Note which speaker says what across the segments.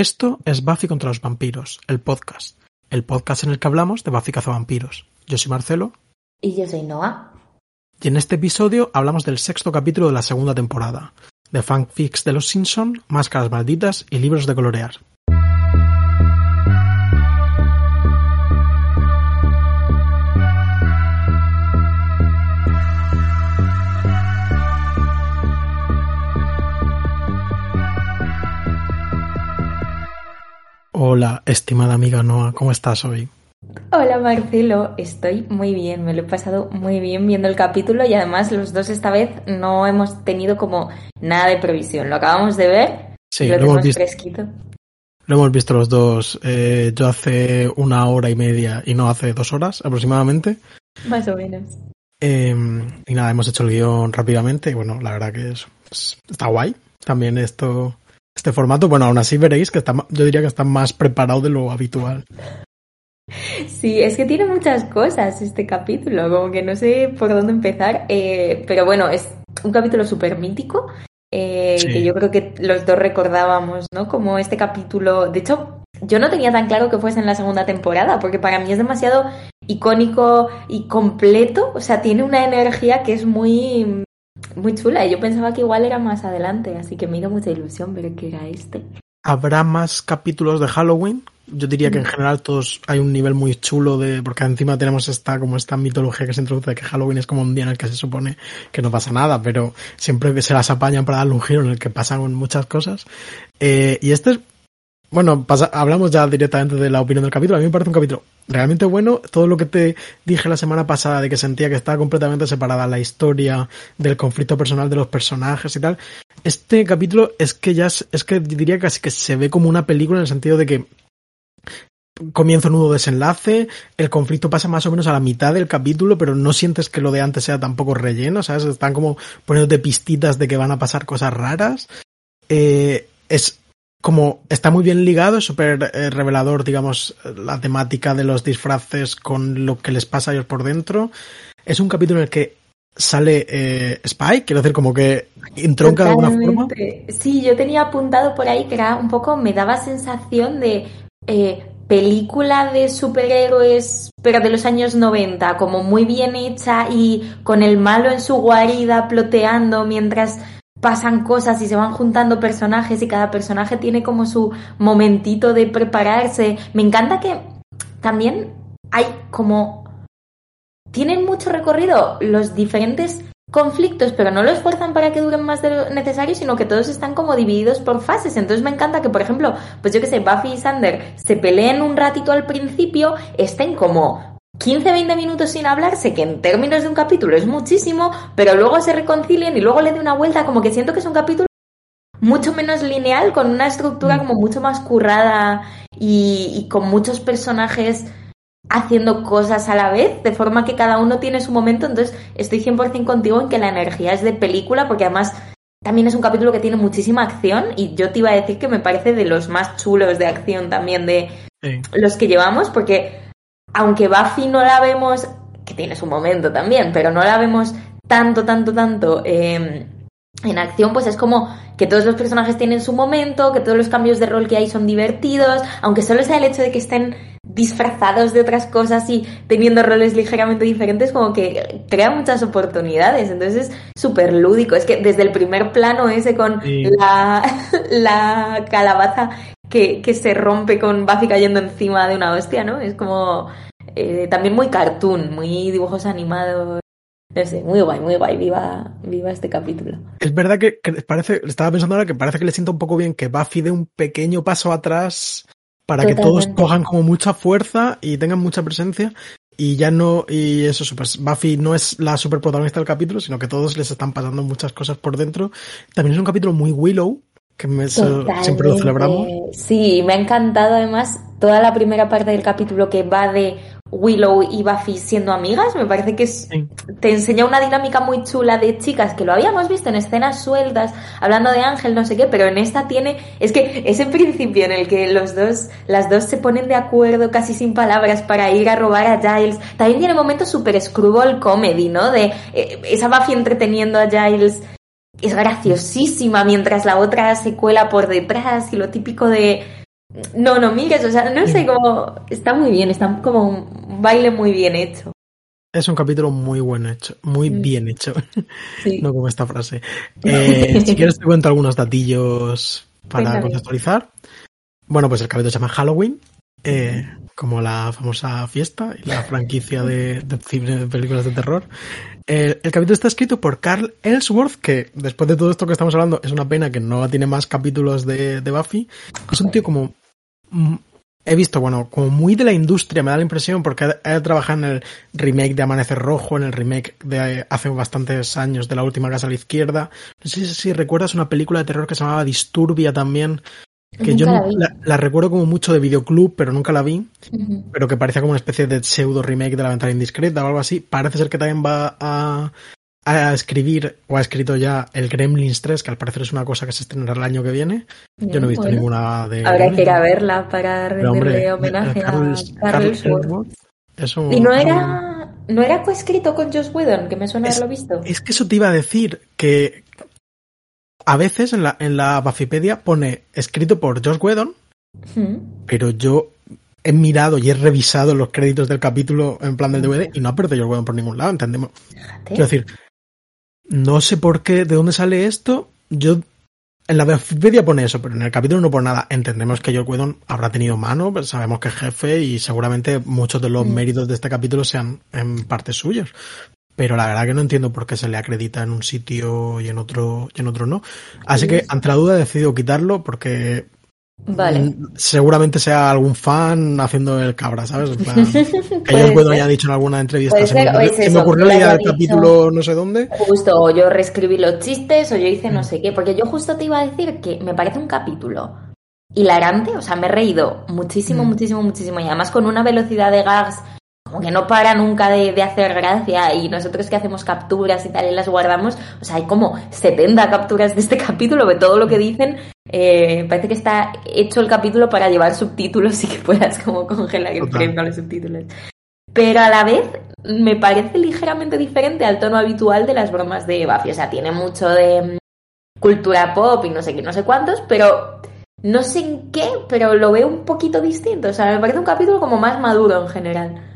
Speaker 1: Esto es Buffy contra los vampiros, el podcast. El podcast en el que hablamos de Buffy cazavampiros. Yo soy Marcelo.
Speaker 2: Y yo soy Noah.
Speaker 1: Y en este episodio hablamos del sexto capítulo de la segunda temporada, de fanfics de los Simpson, máscaras malditas y libros de colorear. Hola, estimada amiga Noah, ¿cómo estás hoy?
Speaker 2: Hola Marcelo, estoy muy bien, me lo he pasado muy bien viendo el capítulo y además los dos esta vez no hemos tenido como nada de previsión, lo acabamos de ver
Speaker 1: Sí,
Speaker 2: lo,
Speaker 1: lo hemos visto.
Speaker 2: fresquito.
Speaker 1: Lo hemos visto los dos, eh, yo hace una hora y media y no hace dos horas aproximadamente.
Speaker 2: Más o menos.
Speaker 1: Eh, y nada, hemos hecho el guion rápidamente y bueno, la verdad que es, está guay también esto, este formato. Bueno, aún así veréis que está, yo diría que está más preparado de lo habitual.
Speaker 2: Sí, es que tiene muchas cosas este capítulo, como que no sé por dónde empezar, eh, pero bueno, es un capítulo súper mítico, eh,
Speaker 1: Sí.
Speaker 2: que yo creo que los dos recordábamos, ¿no? Como este capítulo, de hecho, yo no tenía tan claro que fuese en la segunda temporada, porque para mí es demasiado icónico y completo, o sea, tiene una energía que es muy, muy chula, y yo pensaba que igual era más adelante, así que me hizo mucha ilusión ver que era este.
Speaker 1: Habrá más capítulos de Halloween. Yo diría que en general todos hay un nivel muy chulo de, porque encima tenemos esta, como esta mitología que se introduce de que Halloween es como un día en el que se supone que no pasa nada, pero siempre se las apañan para darle un giro en el que pasan muchas cosas. Eh, y este es, bueno, pasa- hablamos ya directamente de la opinión del capítulo. A mí me parece un capítulo realmente bueno. Todo lo que te dije la semana pasada de que sentía que estaba completamente separada la historia del conflicto personal de los personajes y tal. Este capítulo es que ya es, que diría casi que se ve como una película en el sentido de que comienzo, nudo, desenlace, el conflicto pasa más o menos a la mitad del capítulo, pero no sientes que lo de antes sea tampoco relleno, ¿sabes? Están como poniéndote pistitas de que van a pasar cosas raras. Eh, es como está muy bien ligado, es súper eh, revelador, digamos, la temática de los disfraces con lo que les pasa a ellos por dentro. Es un capítulo en el que sale eh, Spike, quiero decir, como que entronca de alguna forma.
Speaker 2: Sí, yo tenía apuntado por ahí que era un poco, me daba sensación de eh, película de superhéroes, pero de los años 90, como muy bien hecha y con el malo en su guarida ploteando mientras pasan cosas y se van juntando personajes y cada personaje tiene como su momentito de prepararse. Me encanta que también hay como tienen mucho recorrido los diferentes conflictos, pero no los fuerzan para que duren más de lo necesario, sino que todos están como divididos por fases. Entonces me encanta que, por ejemplo, pues yo que sé, Buffy y Sander se peleen un ratito al principio, estén como 15-20 minutos sin hablarse, que en términos de un capítulo es muchísimo, pero luego se reconcilien y luego le dé una vuelta, como que siento que es un capítulo mucho menos lineal, con una estructura como mucho más currada y, y con muchos personajes haciendo cosas a la vez, de forma que cada uno tiene su momento. Entonces, estoy 100% contigo en que la energía es de película, porque además también es un capítulo que tiene muchísima acción y yo te iba a decir que me parece de los más chulos de acción también de
Speaker 1: Sí.
Speaker 2: los que llevamos, porque aunque Buffy no la vemos, que tiene su momento también, pero no la vemos tanto, tanto, tanto eh, en acción, pues es como que todos los personajes tienen su momento, que todos los cambios de rol que hay son divertidos, aunque solo sea el hecho de que estén disfrazados de otras cosas y teniendo roles ligeramente diferentes, como que crea muchas oportunidades. Entonces es súper lúdico. Es que desde el primer plano ese con
Speaker 1: Sí.
Speaker 2: la, la calabaza que, que se rompe con Buffy cayendo encima de una hostia, ¿no? Es como eh, también muy cartoon, muy dibujos animados. No sé, muy guay, muy guay. Viva, viva este capítulo.
Speaker 1: Es verdad que, que parece, estaba pensando ahora que parece que le sienta un poco bien que Buffy dé un pequeño paso atrás para que todos cojan como mucha fuerza y tengan mucha presencia y ya no, y eso, pues Buffy no es la super protagonista del capítulo, sino que todos les están pasando muchas cosas por dentro. También es un capítulo muy Willow, que me- siempre lo
Speaker 2: Totalmente.
Speaker 1: celebramos.
Speaker 2: Sí, me ha encantado además toda la primera parte del capítulo que va de Willow y Buffy siendo amigas. Me parece que es,
Speaker 1: Sí.
Speaker 2: te enseña una dinámica muy chula de chicas que lo habíamos visto en escenas sueltas, hablando de Ángel, no sé qué, pero en esta tiene, es que ese principio en el que los dos, las dos se ponen de acuerdo casi sin palabras para ir a robar a Giles, también tiene momentos súper screwball comedy, ¿no? De eh, esa Buffy entreteniendo a Giles es graciosísima mientras la otra se cuela por detrás y lo típico de No, no mires, o sea, no sé cómo. Está muy bien, está como un baile muy bien hecho.
Speaker 1: Es un capítulo muy bueno hecho, muy
Speaker 2: Mm.
Speaker 1: bien hecho.
Speaker 2: Sí.
Speaker 1: no como esta frase. Eh, si quieres te cuento algunos datillos para
Speaker 2: Cuéntame.
Speaker 1: contextualizar. Bueno, pues el capítulo se llama Halloween, eh, como la famosa fiesta y la franquicia de, de cine de películas de terror. El, el capítulo está escrito por Carl Ellsworth, que después de todo esto que estamos hablando, es una pena que no tiene más capítulos de, Buffy. Es un tío como... He visto, bueno, como muy de la industria, me da la impresión, porque ha trabajado en el remake de Amanecer Rojo, en el remake de hace bastantes años de La Última Casa a la Izquierda. No sé si recuerdas una película de terror que se llamaba Disturbia también, que yo
Speaker 2: Nunca la
Speaker 1: la, la recuerdo como mucho de videoclub, pero nunca la vi, pero que parecía como una especie de pseudo remake de La Ventana Indiscreta o algo así. Parece ser que también va a, a escribir, o ha escrito ya, el Gremlins 3, que al parecer es una cosa que se estrenará el año que viene. Yo no he visto
Speaker 2: Bueno,
Speaker 1: ninguna de...
Speaker 2: Habrá que ir a verla para rendirle
Speaker 1: hombre,
Speaker 2: homenaje a Carl
Speaker 1: Carl
Speaker 2: Ellsworth.
Speaker 1: Ellsworth es un-
Speaker 2: Y no era, no era coescrito con Joss Whedon, que me suena
Speaker 1: Es-
Speaker 2: haberlo visto.
Speaker 1: Es que eso te iba a decir, que a veces en la, en la Buffypedia pone escrito por Josh Whedon,
Speaker 2: Mm.
Speaker 1: pero yo he mirado y he revisado los créditos del capítulo en plan del DVD y no aparece Josh Whedon por ningún lado, entendemos.
Speaker 2: Fíjate.
Speaker 1: Quiero decir, no sé por qué, de dónde sale esto. Yo en la Wikipedia pone eso, pero en el capítulo no pone nada. Entendemos que Joel Whedon habrá tenido mano, pero sabemos que es jefe y seguramente muchos de los
Speaker 2: Mm.
Speaker 1: méritos de este capítulo sean en parte suyos. Pero la verdad que no entiendo por qué se le acredita en un sitio y en otro y en otro no. Así que ante la duda he decidido quitarlo porque
Speaker 2: Vale.
Speaker 1: mm, seguramente sea algún fan haciendo el cabra, ¿sabes? En plan, que haya dicho en alguna entrevista. Se me ocurrió,
Speaker 2: es
Speaker 1: se me día
Speaker 2: haya
Speaker 1: del capítulo no sé dónde.
Speaker 2: Justo, o yo reescribí los chistes, o yo hice no sé qué, porque yo justo te iba a decir que me parece un capítulo hilarante, o sea, me he reído muchísimo,
Speaker 1: Mm.
Speaker 2: muchísimo, muchísimo, y además con una velocidad de gags como que no para nunca de, de hacer gracia, y nosotros que hacemos capturas y tal y las guardamos, o sea, hay como 70 capturas de este capítulo, de todo lo que dicen, eh, parece que está hecho el capítulo para llevar subtítulos y que puedas como congelar el frame con los subtítulos. Pero a la vez me parece ligeramente diferente al tono habitual de las bromas de Buffy. O sea, tiene mucho de mm, cultura pop y no sé qué, no sé cuántos, pero no sé en qué, pero lo veo un poquito distinto. O sea, me parece un capítulo como más maduro en general.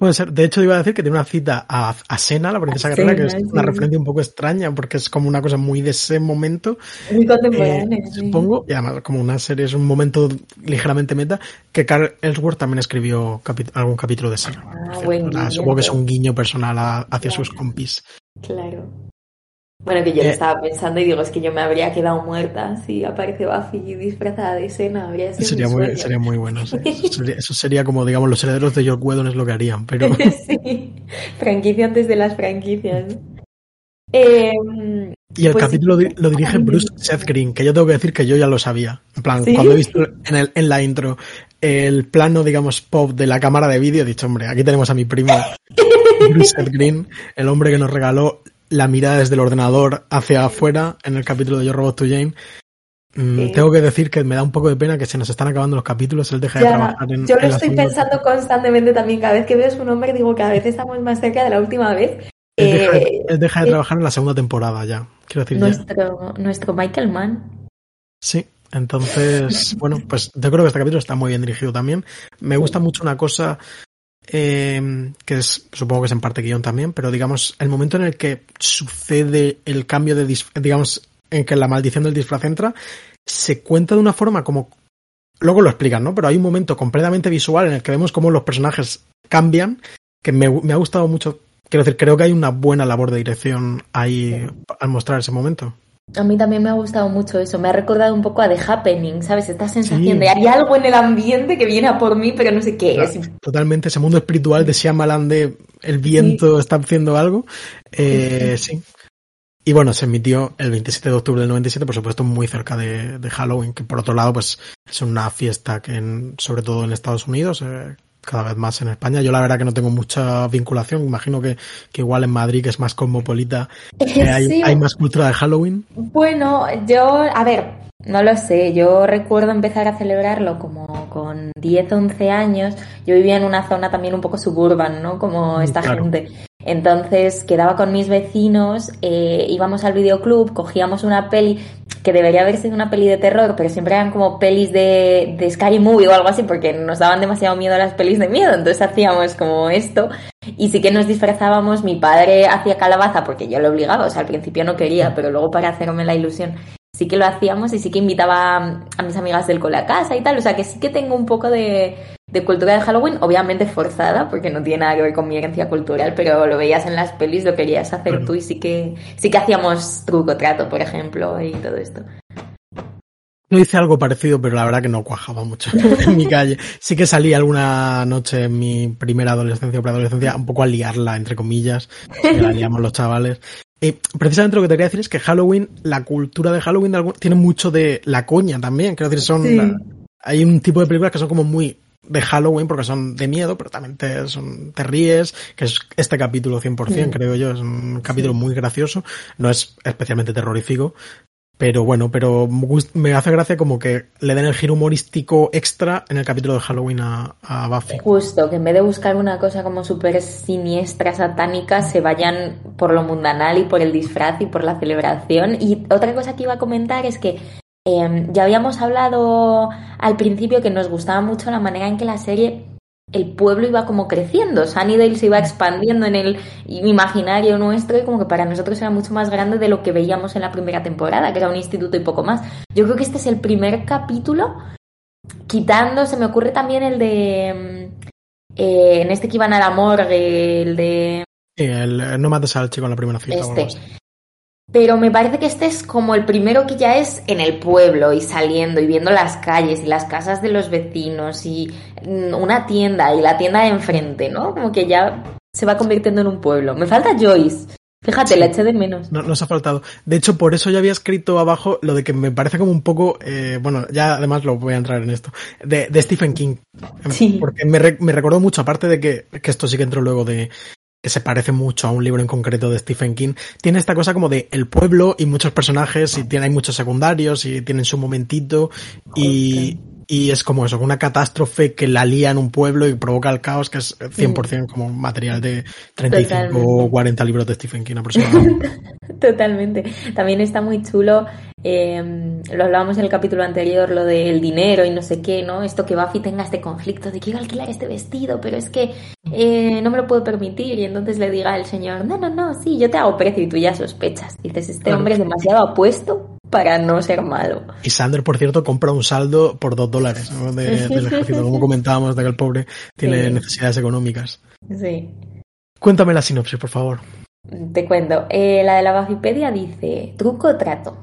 Speaker 1: Puede ser. De hecho, iba a decir que tiene una cita a, a Sena, la princesa
Speaker 2: A
Speaker 1: guerrera, que es una referencia un poco extraña porque es como una cosa muy de ese momento,
Speaker 2: Muy
Speaker 1: eh,
Speaker 2: contemporáneo. sí.
Speaker 1: supongo, y además como una serie es un momento ligeramente meta, que Carl Ellsworth también escribió algún capítulo de Sena.
Speaker 2: Ah,
Speaker 1: supongo que es un guiño personal a- hacia sus compis.
Speaker 2: Claro. Bueno, que yo lo
Speaker 1: Eh,
Speaker 2: estaba pensando y digo, es que yo me habría quedado muerta si aparece Buffy disfrazada de escena. Habría sido
Speaker 1: Sería muy, sería muy bueno. sí. Eso, sería, eso sería como, digamos, los herederos de George Whedon es lo que harían, pero
Speaker 2: sí, franquicia antes de las franquicias. Eh,
Speaker 1: Y el
Speaker 2: Pues
Speaker 1: capítulo lo dirige Bruce Seth Green, que yo tengo que decir que yo ya lo sabía. En plan,
Speaker 2: ¿Sí?
Speaker 1: cuando he visto en, el, en la intro el plano, digamos, pop de la cámara de vídeo, he dicho, hombre, aquí tenemos a mi primo Bruce Seth Green, el hombre que nos regaló la mirada desde el ordenador hacia afuera en el capítulo de Yo Robot to Jane. Mm,
Speaker 2: Sí.
Speaker 1: Tengo que decir que me da un poco de pena que se nos están acabando los capítulos, él deja de
Speaker 2: ya,
Speaker 1: trabajar en
Speaker 2: yo lo
Speaker 1: en
Speaker 2: estoy pensando constantemente también. Cada vez que veo su nombre digo, cada vez estamos más cerca de la última vez.
Speaker 1: Él deja, de-
Speaker 2: Eh,
Speaker 1: él deja de
Speaker 2: eh,
Speaker 1: trabajar en la segunda temporada ya. Quiero decir, ya.
Speaker 2: nuestro, nuestro Michael Mann.
Speaker 1: Sí, entonces, bueno, pues yo creo que este capítulo está muy bien dirigido también. Me gusta mucho una cosa eh, que es, supongo que es en parte guion también, pero digamos, el momento en el que sucede el cambio de, digamos, en que la maldición del disfraz entra, se cuenta de una forma como, luego lo explican, ¿no? Pero hay un momento completamente visual en el que vemos cómo los personajes cambian, que me, me ha gustado mucho. Quiero decir, creo que hay una buena labor de dirección ahí al mostrar ese momento.
Speaker 2: A mí también me ha gustado mucho eso. Me ha recordado un poco a The Happening, ¿sabes? Esta sensación
Speaker 1: Sí.
Speaker 2: de hay algo en el ambiente que viene a por mí, pero no sé qué es.
Speaker 1: Totalmente, ese mundo espiritual de Shyamalan de el viento está haciendo algo. Eh, sí. Y bueno, se emitió el 27 de octubre del 97, por supuesto, muy cerca de, de Halloween, que por otro lado, pues es una fiesta que en- sobre todo en Estados Unidos, eh, cada vez más en España. Yo la verdad que no tengo mucha vinculación, imagino que, que igual en Madrid, que es más cosmopolita, eh, hay,
Speaker 2: Sí.
Speaker 1: hay más cultura de Halloween.
Speaker 2: Bueno, yo, a ver, no lo sé, yo recuerdo empezar a celebrarlo como con 10, 11 años. Yo vivía en una zona también un poco suburban, ¿no? Como esta
Speaker 1: claro.
Speaker 2: gente. Entonces quedaba con mis vecinos, eh, íbamos al videoclub, cogíamos una peli que debería haber sido una peli de terror, pero siempre eran como pelis de, de Scary Movie o algo así, porque nos daban demasiado miedo las pelis de miedo, entonces hacíamos como esto. Y sí que nos disfrazábamos, mi padre hacía calabaza porque yo lo obligaba, o sea, al principio no quería, pero luego para hacerme la ilusión sí que lo hacíamos y sí que invitaba a mis amigas del cole a casa y tal, o sea que sí que tengo un poco de, de cultura de Halloween, obviamente forzada, porque no tiene nada que ver con mi herencia cultural, pero lo veías en las pelis, lo querías hacer tú y sí que, sí que hacíamos truco trato, por ejemplo, y todo esto.
Speaker 1: Yo hice algo parecido, pero la verdad que no cuajaba mucho en mi calle. Sí que salí alguna noche en mi primera adolescencia o preadolescencia un poco a liarla, entre comillas, que la liamos los chavales. Y precisamente lo que te quería decir es que Halloween, la cultura de Halloween tiene mucho de la coña también. Quiero decir, son,
Speaker 2: Sí.
Speaker 1: hay un tipo de películas que son como muy de Halloween porque son de miedo, pero también te, son, te ríes, que es este capítulo 100%,
Speaker 2: Mm.
Speaker 1: creo yo, es un capítulo
Speaker 2: Sí.
Speaker 1: muy gracioso, no es especialmente terrorífico, pero bueno, pero me hace gracia como que le den el giro humorístico extra en el capítulo de Halloween a, Buffy.
Speaker 2: Justo, que en vez de buscar una cosa como súper siniestra, satánica, se vayan por lo mundanal y por el disfraz y por la celebración. Y otra cosa que iba a comentar es que eh, ya habíamos hablado al principio que nos gustaba mucho la manera en que la serie, el pueblo iba como creciendo. Sunnydale se iba expandiendo en el imaginario nuestro y como que para nosotros era mucho más grande de lo que veíamos en la primera temporada, que era un instituto y poco más. Yo creo que este es el primer capítulo quitando, se me ocurre también el de. mm, eh, en este que iban a la morgue, el de.
Speaker 1: Y el, eh, no mates al chico en la primera cita.
Speaker 2: Este. Pero me parece que este es como el primero que ya es en el pueblo y saliendo y viendo las calles y las casas de los vecinos y mm, una tienda y la tienda de enfrente, ¿no? Como que ya se va convirtiendo en un pueblo. Me falta Joyce. Fíjate,
Speaker 1: Sí.
Speaker 2: la eché de menos.
Speaker 1: No, nos ha faltado. De hecho, por eso yo había escrito abajo lo de que me parece como un poco, eh, bueno, ya además lo voy a entrar en esto, de, de Stephen King.
Speaker 2: Sí.
Speaker 1: Porque me, me recordó mucho, aparte de que, que esto sí que entró luego de que se parece mucho a un libro en concreto de Stephen King, tiene esta cosa como de el pueblo y muchos personajes y tiene, hay muchos secundarios y tienen su momentito y, y es como eso, una catástrofe que la lía en un pueblo y provoca el caos que es 100% como material de 35 o
Speaker 2: Totalmente.
Speaker 1: 40 libros de Stephen King aproximadamente.
Speaker 2: Totalmente. También está muy chulo, eh, lo hablábamos en el capítulo anterior, lo del dinero y no sé qué, ¿no? Esto que Buffy tenga este conflicto de quiero alquilar este vestido, pero es que eh, no me lo puedo permitir. Y entonces le diga el señor, no, no, no, sí, yo te hago precio y tú ya sospechas. Dices, este
Speaker 1: Claro.
Speaker 2: hombre es demasiado apuesto para no ser malo.
Speaker 1: Y Sander, por cierto, compra un saldo por dos dólares ¿no? de- del ejército, como comentábamos, de que el pobre tiene
Speaker 2: Sí.
Speaker 1: necesidades económicas.
Speaker 2: Sí.
Speaker 1: Cuéntame la sinopsis, por favor.
Speaker 2: Te cuento, eh, la de la Buffypedia dice, truco o trato.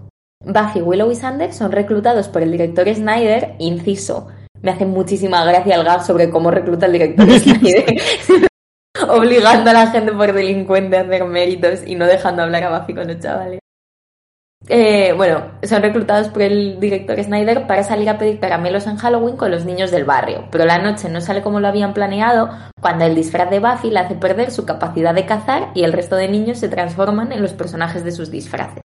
Speaker 2: Buffy, Willow y Sander son reclutados por el director Snyder, inciso. Me hace muchísima gracia el gag sobre cómo recluta el director Snyder. Obligando a la gente por delincuente a hacer méritos y no dejando hablar a Buffy con los chavales. Eh, bueno, son reclutados por el director Snyder para salir a pedir caramelos en Halloween con los niños del barrio, pero la noche no sale como lo habían planeado cuando el disfraz de Buffy le hace perder su capacidad de cazar y el resto de niños se transforman en los personajes de sus disfraces.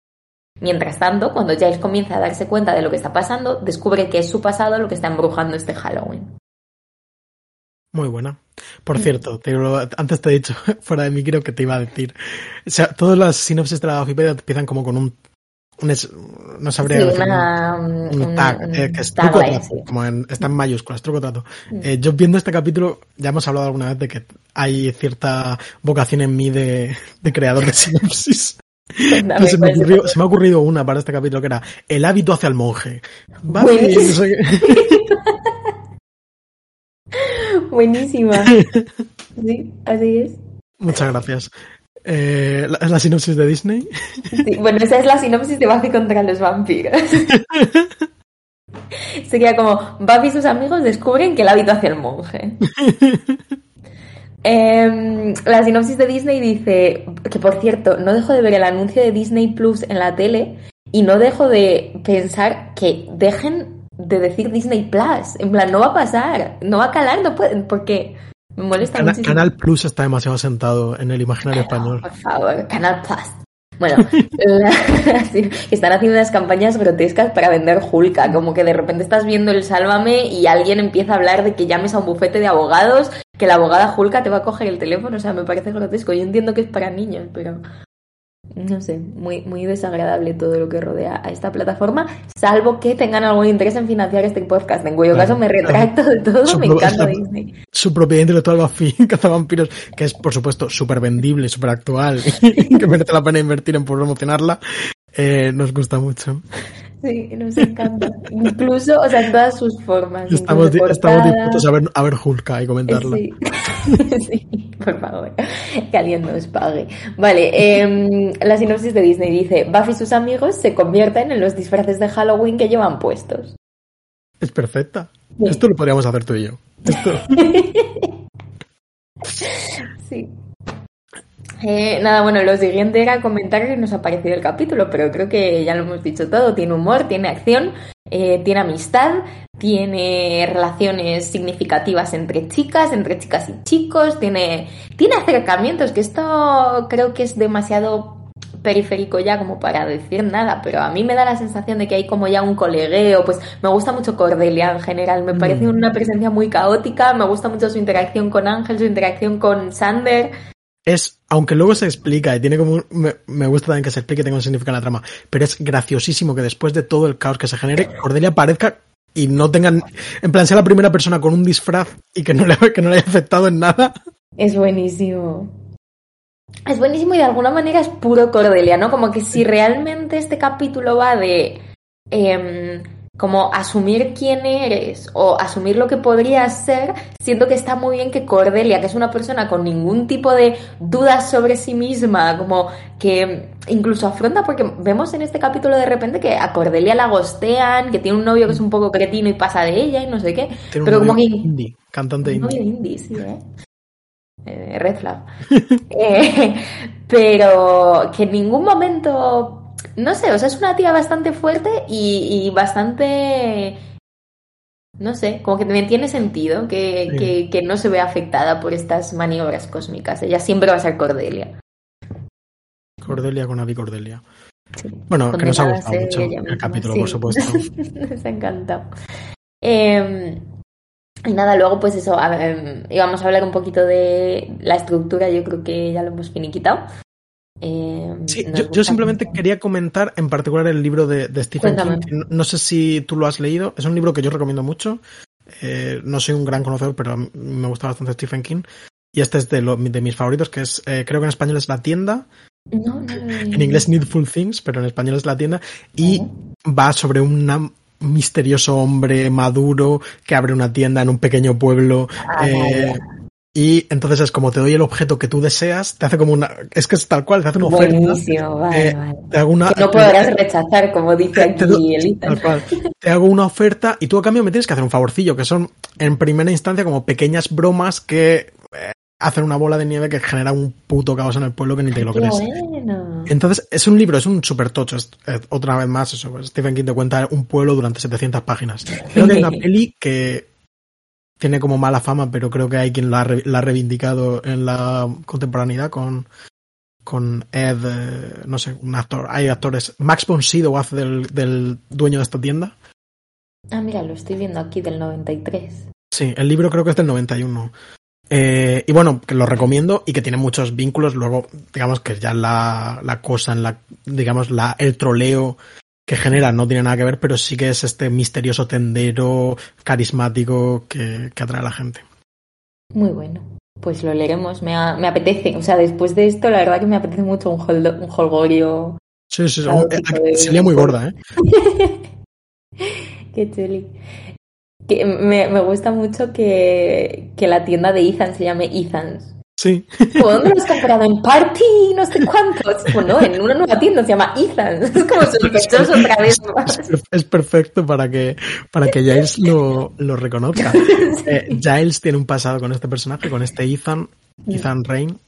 Speaker 2: Mientras tanto, cuando Giles comienza a darse cuenta de lo que está pasando, descubre que es su pasado lo que está embrujando este Halloween.
Speaker 1: Muy buena. Por cierto, antes te he dicho, fuera de mí creo que te iba a decir. O sea, todas las sinopsis de la Wikipedia empiezan como con un... un es- no sabría
Speaker 2: Sí,
Speaker 1: decir,
Speaker 2: una,
Speaker 1: un, tag,
Speaker 2: un
Speaker 1: eh, que es
Speaker 2: tagline,
Speaker 1: truco trato,
Speaker 2: sí.
Speaker 1: como en, está en mayúsculas, truco trato.
Speaker 2: Mm.
Speaker 1: Eh, yo viendo este capítulo, ya hemos hablado alguna vez de que hay cierta vocación en mí de, de creador de sinopsis. Se, me
Speaker 2: ¿cuál es
Speaker 1: ocurrió,
Speaker 2: el-
Speaker 1: se me ha ocurrido una para este capítulo que era El hábito hacia el monje.
Speaker 2: Buenísima. Sí, así es.
Speaker 1: Muchas gracias. Eh, la, la sinopsis de Disney.
Speaker 2: Sí, bueno, esa es la sinopsis de Buffy contra los vampiros. Sería como, Buffy y sus amigos descubren que el hábito hacia el monje. Em, la sinopsis de Disney dice que, por cierto, no dejo de ver el anuncio de Disney Plus en la tele y no dejo de pensar que dejen de decir Disney Plus. En plan, no va a pasar, no va a calar, no pueden, porque me molesta
Speaker 1: Cana-
Speaker 2: muchísimo.
Speaker 1: Canal Plus está demasiado sentado en el imaginario español.
Speaker 2: Por favor, Canal Plus. Bueno, están haciendo unas campañas grotescas para vender Hulka, como que de repente estás viendo el Sálvame y alguien empieza a hablar de que llames a un bufete de abogados, que la abogada Hulka te va a coger el teléfono, o sea, me parece grotesco. Yo entiendo que es para niños, pero no sé, muy, muy desagradable todo lo que rodea a esta plataforma, salvo que tengan algún interés en financiar este podcast, en cuyo caso me retracto de todo, me encanta Disney.
Speaker 1: Su propiedad intelectual Buffy, Cazavampiros, que es por supuesto súper vendible, súper actual, que merece la pena invertir en promocionarla, eh, nos gusta mucho.
Speaker 2: Sí, nos encanta. Incluso, o sea, en todas sus formas.
Speaker 1: Estamos, estamos dispuestos a ver, a ver Hulka y comentarlo.
Speaker 2: Sí. sí, por favor. Que alguien nos pague. Vale, eh, la sinopsis de Disney dice: Buffy y sus amigos se convierten en los disfraces de Halloween que llevan puestos.
Speaker 1: Es perfecta. Esto lo podríamos hacer tú y yo. Esto...
Speaker 2: sí. Eh, nada, bueno, lo siguiente era comentar que nos ha parecido el capítulo, pero creo que ya lo hemos dicho todo. Tiene humor, tiene acción, eh, tiene amistad, tiene relaciones significativas entre chicas, entre chicas y chicos, tiene, tiene acercamientos, que esto creo que es demasiado periférico ya como para decir nada, pero a mí me da la sensación de que hay como ya un colegueo, pues me gusta mucho Cordelia en general, me parece mm. una presencia muy caótica, me gusta mucho su interacción con Ángel, su interacción con Sander,
Speaker 1: es, aunque luego se explica y tiene como, me, gusta también que se explique tenga un significado en la trama, pero es graciosísimo que después de todo el caos que se genere, Cordelia aparezca y no tengan, en plan, sea la primera persona con un disfraz y que no le, que no le haya afectado en nada.
Speaker 2: Es buenísimo. Es buenísimo y de alguna manera es puro Cordelia, ¿no? Como que si realmente este capítulo va de... Eh, como asumir quién eres o asumir lo que podrías ser, siento que está muy bien que Cordelia, que es una persona con ningún tipo de dudas sobre sí misma, como que incluso afronta, porque vemos en este capítulo de repente que a Cordelia la gostean, que tiene un novio que es un poco cretino y pasa de ella y no sé qué, pero como que...
Speaker 1: Indie, cantante indie.
Speaker 2: Novio indie, sí, ¿eh? eh red flag. Eh, pero que en ningún momento no sé, o sea, es una tía bastante fuerte y, bastante no sé, como que me tiene sentido que, que, no se vea afectada por estas maniobras cósmicas. Ella siempre va a ser Cordelia.
Speaker 1: Cordelia con Avi Cordelia. Bueno, que nos ha gustado mucho el capítulo, por supuesto.
Speaker 2: nos ha encantado. Em, y nada, luego pues eso, íbamos a hablar un poquito de la estructura, yo creo que ya lo hemos finiquitado.
Speaker 1: Eh, sí, yo, simplemente quería comentar en particular el libro de, Stephen King. No, sé si tú lo has leído. Es un libro que yo recomiendo mucho. Eh, no soy un gran conocedor, pero me gusta bastante Stephen King. Y este es de, de mis favoritos, que es, eh, creo que en español es La Tienda. en inglés Needful Things, pero en español es La Tienda. Y va sobre un misterioso hombre maduro que abre una tienda en un pequeño pueblo. Ah, y entonces es como te doy el objeto que tú deseas, te hace como una. Es que es tal cual, te hace una oferta.
Speaker 2: Buenísimo, vale, eh, vale. que no podrás rechazar, como dice aquí
Speaker 1: Tal cual. Te hago una oferta y tú a cambio me tienes que hacer un favorcillo, que son en primera instancia como pequeñas bromas que eh, hacen una bola de nieve que genera un puto caos en el pueblo que ni te lo crees. Bueno. Entonces, es un libro, es un super tocho. Es, otra vez más, eso. Stephen King te cuenta un pueblo durante 700 páginas. Creo que hay una peli que tiene como mala fama, pero creo que hay quien la ha, reivindicado en la contemporaneidad con, con Ed, eh, no sé, un actor. Hay actores. Max von Sydow hace del, del, dueño de esta tienda.
Speaker 2: Ah, mira, lo estoy viendo aquí del 93.
Speaker 1: Sí, el libro creo que es del 91. Eh, y bueno, que lo recomiendo y que tiene muchos vínculos. Luego, digamos que ya la, la cosa en la, digamos, la, el troleo que genera no tiene nada que ver, pero sí que es este misterioso tendero carismático que, atrae a la gente.
Speaker 2: Muy bueno. Pues lo leeremos, me, me, apetece. O sea, después de esto, la verdad que me apetece mucho un, un holgorio.
Speaker 1: Sí, sí, sí. Sería muy gorda, ¿eh?
Speaker 2: Qué chuli. Que me, me, gusta mucho que, que la tienda de Ethan se llame Ethan's.
Speaker 1: Sí.
Speaker 2: ¿Dónde lo has comprado? En Party, no sé cuántos. Bueno, en una nueva tienda se llama Ethan. Es como sospechoso otra vez
Speaker 1: Es, perfecto para que, para que Giles lo, lo reconozca. Eh, Giles tiene un pasado con este personaje, con este Ethan, Ethan Rain.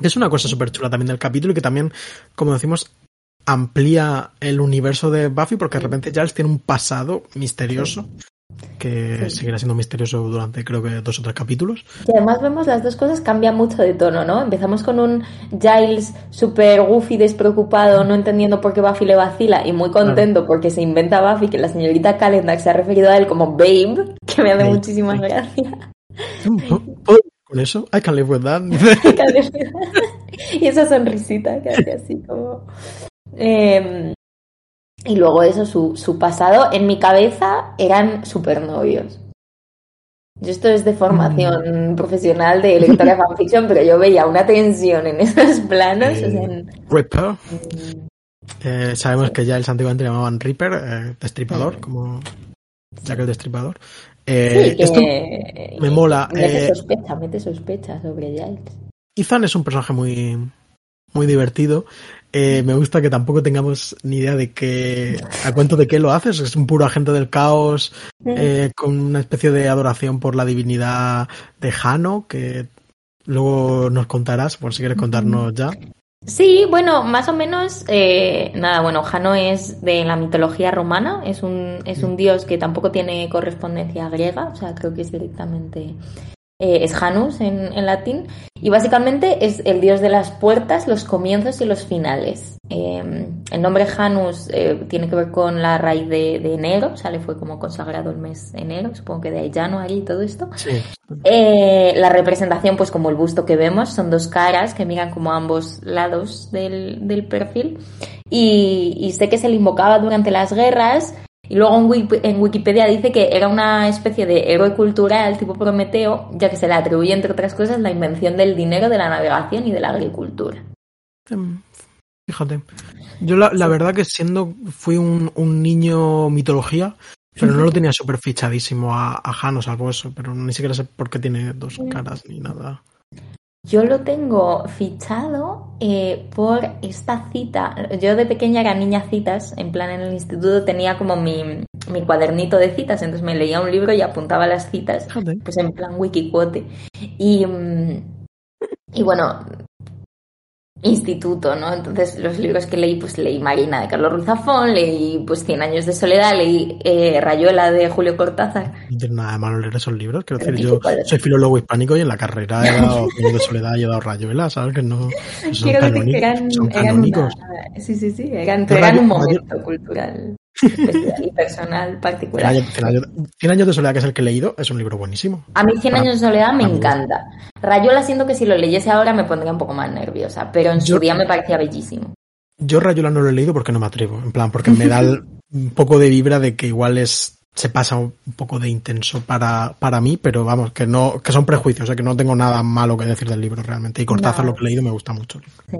Speaker 1: Es una cosa súper chula también del capítulo y que también, como decimos, amplía el universo de Buffy porque de repente Giles tiene un pasado misterioso que seguirá siendo misterioso durante creo que dos o tres capítulos.
Speaker 2: Y además vemos las dos cosas cambian mucho de tono, ¿no? Empezamos con un Giles súper goofy, despreocupado, no entendiendo por qué Buffy le vacila y muy contento porque se inventa Buffy que la señorita Calendar se ha referido a él como Babe, que me hace muchísima gracia.
Speaker 1: Con eso, I can live with that.
Speaker 2: y esa sonrisita que hace así como... Eh, y luego eso, su, su pasado, en mi cabeza eran supernovios. Yo esto es de formación mm. profesional de lectora de fanfiction, pero yo veía una tensión en esos planos. Eh,
Speaker 1: Ripper. Eh, sabemos que ya el antiguamente le llamaban Ripper, eh, destripador, mm. como Jack el destripador.
Speaker 2: Eh, esto me mola. Mete sospecha, mete sospecha sobre Giles.
Speaker 1: Ethan es un personaje muy, muy divertido. Eh, me gusta que tampoco tengamos ni idea de qué, a cuento de qué lo haces. Es un puro agente del caos, eh, con una especie de adoración por la divinidad de Jano, que luego nos contarás, por si quieres contarnos ya.
Speaker 2: Sí, bueno, más o menos, eh, nada, bueno, Jano es de la mitología romana, es un, es un dios que tampoco tiene correspondencia griega, o sea, creo que es directamente eh, es Janus en, latín, y básicamente es el dios de las puertas, los comienzos y los finales. Eh, el nombre Janus eh, tiene que ver con la raíz de, enero, o sea, le fue como consagrado el mes enero, supongo que de ahí January y todo esto. la representación, pues como el busto que vemos, son dos caras que miran como ambos lados del, perfil. Y, y sé que se le invocaba durante las guerras y luego en Wikipedia dice que era una especie de héroe cultural tipo Prometeo, ya que se le atribuye, entre otras cosas, la invención del dinero, de la navegación y de la agricultura.
Speaker 1: Em, fíjate. Yo la, verdad que siendo, fui un, niño mitología, pero no lo tenía súper fichadísimo a, a Jano, salvo eso, pero ni siquiera sé por qué tiene dos caras ni nada.
Speaker 2: Yo lo tengo fichado eh, por esta cita. Yo de pequeña era niña citas, en plan en el instituto tenía como mi, mi cuadernito de citas, entonces me leía un libro y apuntaba las citas, pues en plan wikiquote. Y, mm, y bueno, instituto, ¿no? Entonces los libros que leí, pues leí Marina de Carlos Ruiz Zafón, leí pues Cien años de soledad, leí eh, Rayuela de Julio Cortázar.
Speaker 1: No tiene nada de malo leer esos libros, quiero decir, yo soy filólogo hispánico y en la carrera he dado de soledad y he dado Rayuela, ¿sabes? Que no son, decir que eran, canónicos.
Speaker 2: sí, sí, sí, eran, eran un momento cultural y personal particular.
Speaker 1: Cien años, de soledad, que es el que he leído, es un libro buenísimo.
Speaker 2: A mí Cien años de soledad me encanta. Rayola siento que si lo leyese ahora me pondría un poco más nerviosa, pero en su día me parecía bellísimo.
Speaker 1: Yo Rayola no lo he leído porque no me atrevo, en plan, porque me da un poco de vibra de que igual es se pasa un poco de intenso para, para mí, pero vamos, que no, que son prejuicios, o sea, que no tengo nada malo que decir del libro realmente. Y Cortázar lo que he leído me gusta mucho.
Speaker 2: Sí.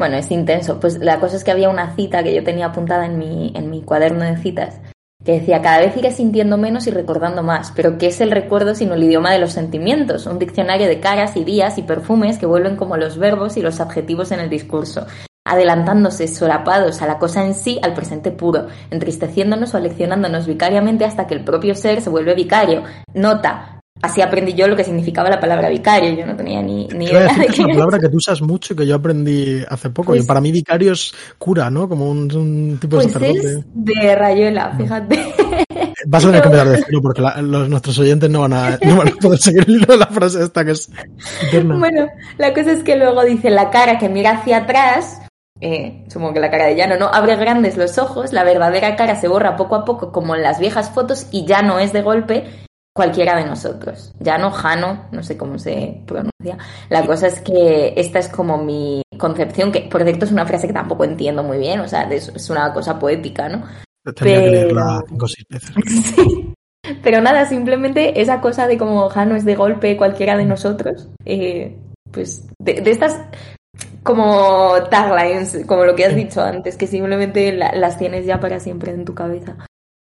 Speaker 2: Bueno, es intenso. Pues la cosa es que había una cita que yo tenía apuntada en mi, en mi cuaderno de citas que decía, cada vez iré sintiendo menos y recordando más, pero ¿qué es el recuerdo sino el idioma de los sentimientos? Un diccionario de caras y días y perfumes que vuelven como los verbos y los adjetivos en el discurso, adelantándose solapados a la cosa en sí, al presente puro, entristeciéndonos o aleccionándonos vicariamente hasta que el propio ser se vuelve vicario. Nota, Así aprendí yo lo que significaba la palabra vicario. Yo no tenía ni, ni idea
Speaker 1: de Es una palabra que tú usas mucho y que yo aprendí hace poco. y pues para mí vicario es cura, ¿no? Como un, tipo
Speaker 2: de
Speaker 1: pues
Speaker 2: Es de rayuela, fíjate.
Speaker 1: Vas a tener que empezar de cero porque los, nuestros oyentes no van, a, no van a poder seguir el hilo de la frase esta que es
Speaker 2: Bueno, la cosa es que luego dice la cara que mira hacia atrás eh, supongo que la cara de Llano, ¿no? Abre grandes los ojos, la verdadera cara se borra poco a poco como en las viejas fotos y ya no es de golpe cualquiera de nosotros. Ya no Jano, no sé cómo se pronuncia. La cosa es que esta es como mi concepción, que por cierto es una frase que tampoco entiendo muy bien, o sea, es una cosa poética, ¿no?
Speaker 1: Pero...
Speaker 2: Pero nada, simplemente esa cosa de como Jano es de golpe cualquiera de nosotros, eh, pues de, estas como taglines, como lo que has dicho antes, que simplemente las tienes ya para siempre en tu cabeza.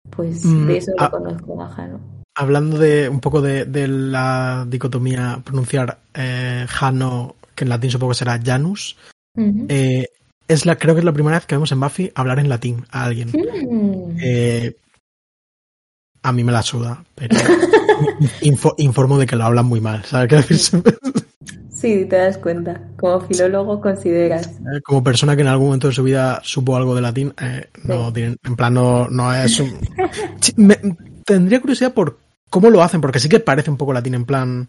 Speaker 2: Pues de mm, eso lo ah. conozco a Jano
Speaker 1: hablando de un poco de, la dicotomía, pronunciar eh, Jano, que en latín supongo que será Janus, eh, es la, creo que es la primera vez que vemos en Buffy hablar en latín a alguien. Mm. Eh, a mí me la suda, pero informo de que lo hablan muy mal, ¿sabes qué decir?
Speaker 2: Sí, te das cuenta. Como filólogo consideras.
Speaker 1: Como persona que en algún momento de su vida supo algo de latín, no en plan no, es un... tendría curiosidad por cómo lo hacen, porque sí que parece un poco latín en plan.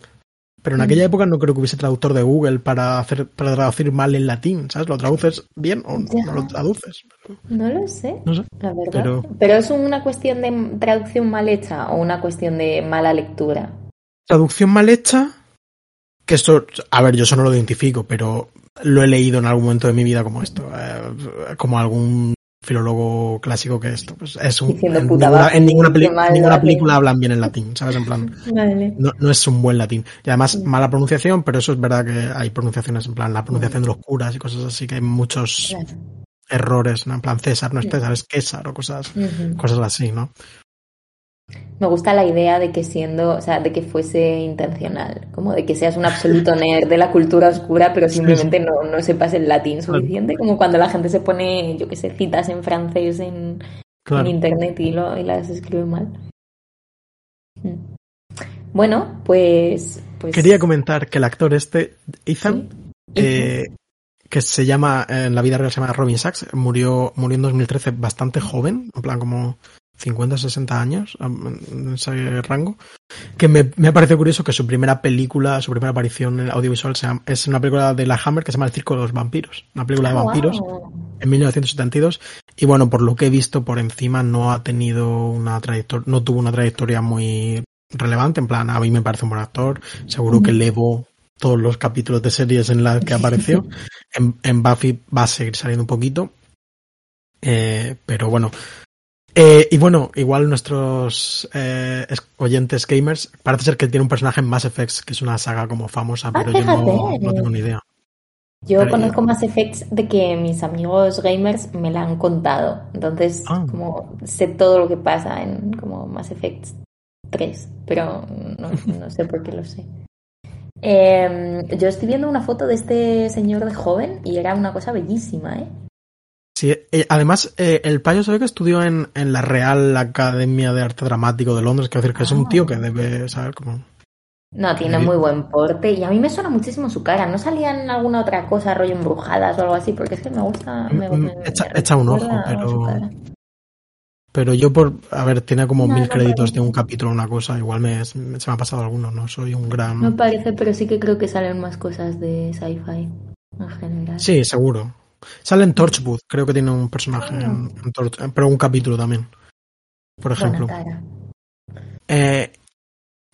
Speaker 1: Pero en aquella época no creo que hubiese traductor de Google para hacer para traducir mal en latín, ¿sabes? ¿Lo traduces bien o no lo traduces?
Speaker 2: No lo sé,
Speaker 1: No sé.
Speaker 2: la verdad.
Speaker 1: Pero-
Speaker 2: Pero... es una cuestión de traducción mal hecha o una cuestión de mala lectura.
Speaker 1: Traducción mal hecha, que esto, a ver, yo eso no lo identifico, pero lo he leído en algún momento de mi vida como esto, eh, como algún filólogo clásico que esto, pues es un, en,
Speaker 2: "Puta
Speaker 1: ninguna, en ninguna en ninguna
Speaker 2: latín".
Speaker 1: película hablan bien en latín, ¿sabes? En plan,
Speaker 2: Vale.
Speaker 1: no, no es un buen latín. Y además, mala pronunciación, pero eso es verdad que hay pronunciaciones, en plan, la pronunciación de los curas y cosas así, que hay muchos
Speaker 2: Claro.
Speaker 1: errores, ¿no? En plan, César no es
Speaker 2: Sí.
Speaker 1: César, es César o cosas, cosas así, ¿no?
Speaker 2: Me gusta la idea de que siendo, o sea, de que fuese intencional, como de que seas un absoluto nerd de la cultura oscura, pero simplemente no, no sepas el latín suficiente, como cuando la gente se pone, yo qué sé, citas en francés en,
Speaker 1: Claro.
Speaker 2: en internet y, lo, y las escribe mal. Mm. Bueno, pues, pues
Speaker 1: Quería comentar que el actor este, Ethan,
Speaker 2: Sí.
Speaker 1: eh, que se llama, en la vida real se llama Robin Sachs, murió, murió en 2013 bastante joven, en plan como 50, 60 años, en ese rango, que me, me ha parecido curioso que su primera película, su primera aparición en audiovisual se llama- es una película de la Hammer que se llama El Circo de los Vampiros, una película de
Speaker 2: Ah,
Speaker 1: vampiros
Speaker 2: guau.
Speaker 1: en 1972 y bueno, por lo que he visto por encima no ha tenido una trayectoria, no tuvo una trayectoria muy relevante, en plan, a mí me parece un buen actor, seguro que levo todos los capítulos de series en las que apareció, en, en Buffy va a seguir saliendo un poquito, eh, pero bueno. Eh, y bueno, igual nuestros eh, es- oyentes gamers, parece ser que tiene un personaje en Mass Effect, que es una saga como famosa,
Speaker 2: Ah,
Speaker 1: pero yo no, tengo ni idea.
Speaker 2: Yo
Speaker 1: Pero-
Speaker 2: conozco Mass Effects de que mis amigos gamers me la han contado. Entonces,
Speaker 1: Ah.
Speaker 2: como sé todo lo que pasa en como Mass Effects 3, pero no, no sé por qué lo sé. Eh, yo estoy viendo una foto de este señor de joven y era una cosa bellísima, ¿eh?
Speaker 1: Sí, eh, además, eh, el payo se ve que estudió en, en la Real Academia de Arte Dramático de Londres, quiero decir que es un
Speaker 2: Ah.
Speaker 1: tío que debe saber cómo.
Speaker 2: No, tiene muy buen porte y a mí me suena muchísimo su cara. ¿No salía en alguna otra cosa, rollo embrujadas o algo así? Porque es que me gusta. Me,
Speaker 1: Mm,
Speaker 2: me-
Speaker 1: echa-
Speaker 2: me
Speaker 1: echa un ojo, pero-. Pero yo por, a ver, tiene como
Speaker 2: No,
Speaker 1: mil
Speaker 2: no
Speaker 1: créditos de un capítulo o una cosa, igual me, se me ha pasado alguno, no soy un gran...
Speaker 2: No parece, pero sí que creo que salen más cosas de sci-fi en general.
Speaker 1: Sí, seguro. Sale en Torchwood, creo que tiene un personaje,
Speaker 2: Ah.
Speaker 1: en, en Torch- pero un capítulo también, por ejemplo. Eh,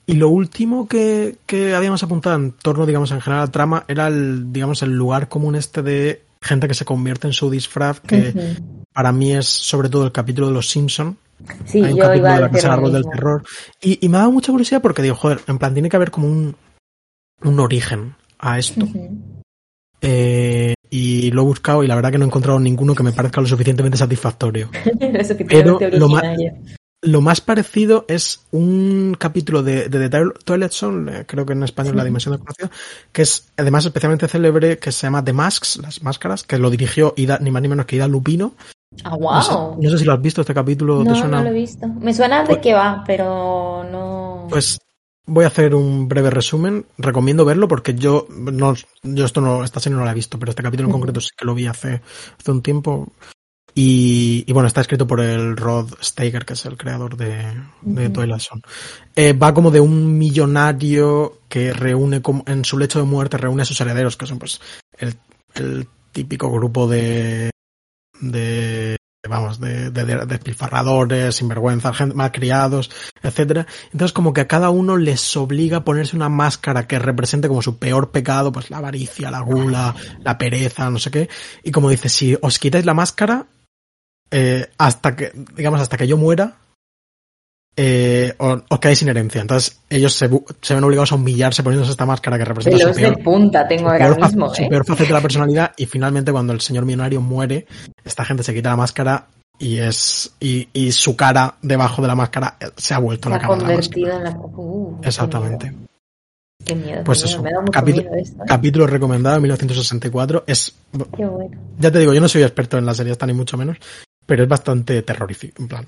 Speaker 1: y lo último que, que habíamos apuntado en torno, digamos, en general a la trama era el, digamos, el lugar común este de gente que se convierte en su disfraz, que para mí es sobre todo el capítulo de Los Simpson.
Speaker 2: Sí,
Speaker 1: Hay un
Speaker 2: yo
Speaker 1: capítulo
Speaker 2: iba
Speaker 1: de la Casa Árbol del. Terror. Y, y me ha dado mucha curiosidad porque digo, joder, en plan, tiene que haber como un, un origen a esto. Eh, y lo he buscado y la verdad que no he encontrado ninguno que me parezca lo suficientemente satisfactorio.
Speaker 2: Lo suficientemente
Speaker 1: Pero lo más parecido es un capítulo de, de The Toilet Zone, eh, creo que en español La
Speaker 2: Sí.
Speaker 1: Dimensión Desconocida, que es además especialmente célebre, que se llama The Masks, las máscaras, que lo dirigió Ida, ni más ni menos que Ida Lupino.
Speaker 2: Ah,
Speaker 1: No, sé,
Speaker 2: wow.
Speaker 1: no sé si lo has visto este capítulo, ¿te
Speaker 2: No,
Speaker 1: suena?
Speaker 2: no lo he visto. Me suena de
Speaker 1: Pues-
Speaker 2: qué va, pero no.
Speaker 1: Pues voy a hacer un breve resumen. Recomiendo verlo porque yo no, yo esto no, esta serie no la he visto, pero este capítulo en concreto sí que lo vi hace, hace un tiempo. Y, y bueno, está escrito por el Rod Steiger, que es el creador de, de
Speaker 2: Ujú.
Speaker 1: Twilight Zone. Eh, va como de un millonario que reúne como, en su lecho de muerte, reúne a sus herederos, que son pues el, el típico grupo de, de vamos, de, de, de despilfarradores, sinvergüenzas, gente malcriados, etcétera. Entonces como que a cada uno les obliga a ponerse una máscara que represente como su peor pecado, pues la avaricia, la gula, la pereza, no sé qué. Y como dice, si os quitáis la máscara, eh, hasta que, digamos, hasta que yo muera, eh, os, os quedáis sin herencia. Entonces ellos se, se ven obligados a humillarse poniéndose esta máscara que representa su
Speaker 2: Pelos de
Speaker 1: peor,
Speaker 2: punta tengo
Speaker 1: su
Speaker 2: ahora
Speaker 1: peor,
Speaker 2: mismo,
Speaker 1: su
Speaker 2: ¿eh?
Speaker 1: peor faceta de la personalidad y finalmente cuando el señor millonario muere, esta gente se quita la máscara y es y, y su cara debajo de la máscara eh, se ha vuelto
Speaker 2: Se
Speaker 1: la cara de la
Speaker 2: convertido
Speaker 1: máscara.
Speaker 2: en la. Uh, qué
Speaker 1: Exactamente.
Speaker 2: miedo, Qué miedo. qué
Speaker 1: Pues
Speaker 2: miedo.
Speaker 1: eso,
Speaker 2: Me da mucho
Speaker 1: capítulo-
Speaker 2: miedo esto. ¿eh?
Speaker 1: Capítulo recomendado en 1964. Es,
Speaker 2: Qué bueno.
Speaker 1: ya te digo, yo no soy experto en la serie esta ni mucho menos, pero es bastante terrorífico, en plan,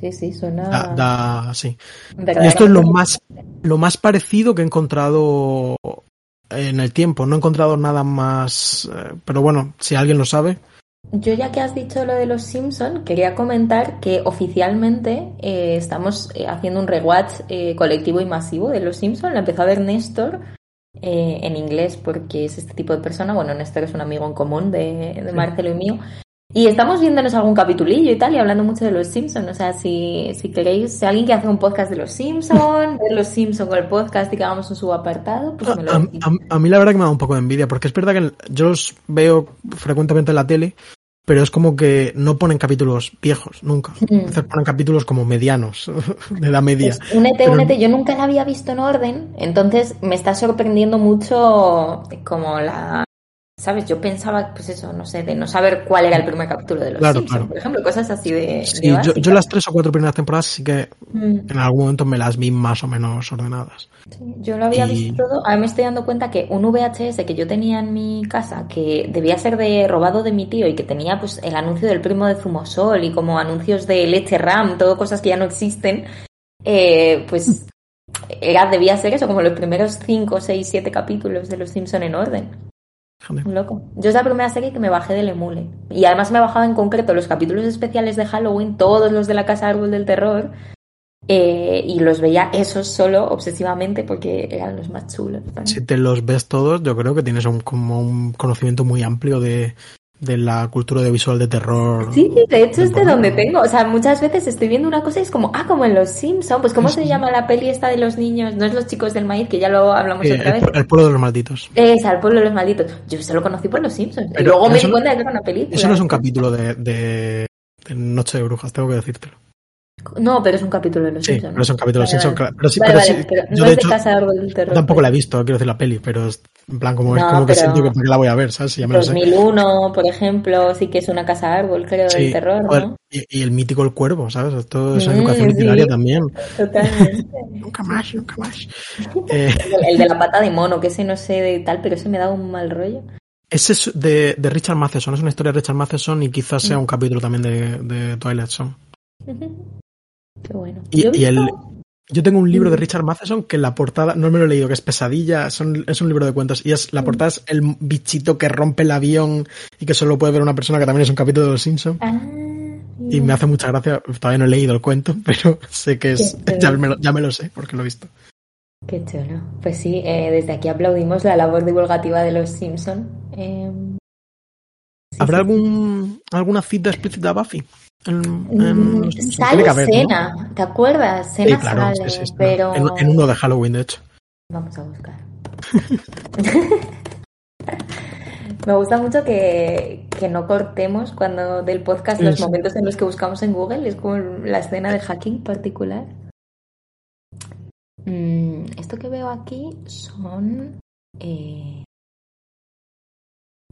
Speaker 2: Sí, sí, suena.
Speaker 1: da, da- sí. Y esto es lo más, lo más parecido que he encontrado en el tiempo. No he encontrado nada más, eh, pero bueno, si alguien lo sabe,
Speaker 2: Yo ya que has dicho lo de los Simpson, quería comentar que oficialmente eh, estamos eh, haciendo un rewatch eh, colectivo y masivo de los Simpson. La empezó a ver Néstor en inglés porque es este tipo de persona. Bueno, Néstor es un amigo en común de, de Marcelo y mío. Y estamos viéndonos algún capitulillo y tal, y hablando mucho de los Simpsons. O sea, si, si queréis, si alguien que hace un podcast de los Simpsons, ver los Simpsons con el podcast y que hagamos un subapartado, pues me lo
Speaker 1: a, a, a, mí la verdad que me da un poco de envidia, porque es verdad que yo los veo frecuentemente en la tele, pero es como que no ponen capítulos viejos, nunca. Mm. Entonces ponen capítulos como medianos, de la media.
Speaker 2: Pues únete, pero... únete, yo nunca la había visto en orden, entonces me está sorprendiendo mucho como la, ¿Sabes? Yo pensaba, pues eso, no sé, de no saber cuál era el primer capítulo de los claro, Simpsons, claro. por ejemplo, cosas así de.
Speaker 1: Sí, de yo, yo, las tres o cuatro primeras temporadas sí que mm. en algún momento me las vi más o menos ordenadas.
Speaker 2: Sí, yo lo había y... visto todo. Ahora me estoy dando cuenta que un VHS que yo tenía en mi casa, que debía ser de robado de mi tío y que tenía pues el anuncio del primo de Zumosol y como anuncios de leche RAM, todo cosas que ya no existen, eh, pues era, debía ser eso, como los primeros cinco, seis, siete capítulos de Los Simpson en orden. Un loco. Yo es la primera serie que me bajé del emule. Y además me bajaba en concreto los capítulos especiales de Halloween, todos los de la Casa Árbol del Terror. Eh, y los veía esos solo obsesivamente porque eran los más chulos.
Speaker 1: Si te los ves todos, yo creo que tienes un, como un conocimiento muy amplio de, de la cultura audiovisual de terror.
Speaker 2: Sí, de hecho es de donde tengo. O sea, muchas veces estoy viendo una cosa y es como, ah, como en Los Simpsons. Pues, ¿cómo sí, se llama la peli esta de los niños? No es Los Chicos del Maíz, que ya lo hablamos
Speaker 1: Sí,
Speaker 2: otra
Speaker 1: el,
Speaker 2: vez.
Speaker 1: el pueblo de los malditos.
Speaker 2: Es, al pueblo de los malditos. Yo se lo conocí por Los Simpsons. y luego me di cuenta de que era una película.
Speaker 1: Eso no es un capítulo de, de, de Noche de Brujas, tengo que decírtelo.
Speaker 2: No, pero es un capítulo de Los
Speaker 1: Sí,
Speaker 2: Simpsons.
Speaker 1: pero es un capítulo de
Speaker 2: Vale,
Speaker 1: Simpsons,
Speaker 2: vale.
Speaker 1: claro. Pero sí,
Speaker 2: Vale,
Speaker 1: pero sí,
Speaker 2: pero
Speaker 1: yo
Speaker 2: no
Speaker 1: de
Speaker 2: es de
Speaker 1: hecho
Speaker 2: Casa de Árbol del Terror.
Speaker 1: tampoco la he visto, quiero decir la peli, pero es en plan como, es
Speaker 2: No,
Speaker 1: como que siento que la voy a ver, ¿sabes? Si ya me lo sé.
Speaker 2: 2001, por ejemplo, sí que es una casa árbol, creo, del terror, ¿no?
Speaker 1: y, y el mítico El Cuervo, ¿sabes? Esto es
Speaker 2: Mm,
Speaker 1: educación
Speaker 2: sí.
Speaker 1: literaria también.
Speaker 2: Totalmente.
Speaker 1: Nunca más, nunca más. Eh,
Speaker 2: El, el de la pata de mono, que ese no sé de tal, pero ese me da un mal rollo.
Speaker 1: ese es de, de Richard Matheson, es una historia de Richard Matheson y quizás sea
Speaker 2: Mm.
Speaker 1: un capítulo también de, de Twilight Zone.
Speaker 2: Qué bueno.
Speaker 1: Y,
Speaker 2: Yo
Speaker 1: el, tengo un libro de
Speaker 2: Mm.
Speaker 1: Richard Matheson que la portada, no me lo he leído, que es Pesadilla, son, es un libro de cuentos y es la
Speaker 2: Mm.
Speaker 1: portada es el bichito que rompe el avión y que solo puede ver una persona que también es un capítulo de Los Simpsons.
Speaker 2: Ah,
Speaker 1: Y me hace mucha gracia, todavía no he leído el cuento, pero sé que es, ya me, lo, ya me lo sé porque lo he visto.
Speaker 2: Qué chulo. Pues sí, eh, desde aquí aplaudimos la labor divulgativa de los Simpson. Eh, sí,
Speaker 1: ¿Habrá
Speaker 2: sí.
Speaker 1: algún, alguna cita explícita a Buffy? En, en
Speaker 2: Mm,
Speaker 1: Simpson?
Speaker 2: Sale
Speaker 1: Tiene que haber, ¿no?
Speaker 2: Cena, ¿te acuerdas?
Speaker 1: Sí,
Speaker 2: Cena
Speaker 1: claro,
Speaker 2: sale,
Speaker 1: sí,
Speaker 2: pero
Speaker 1: En, en uno de Halloween, de hecho.
Speaker 2: vamos a buscar. Me gusta mucho que, que no cortemos cuando del podcast los momentos en los que buscamos en Google, es como la escena de hacking particular. Mm, esto que veo aquí son. eh,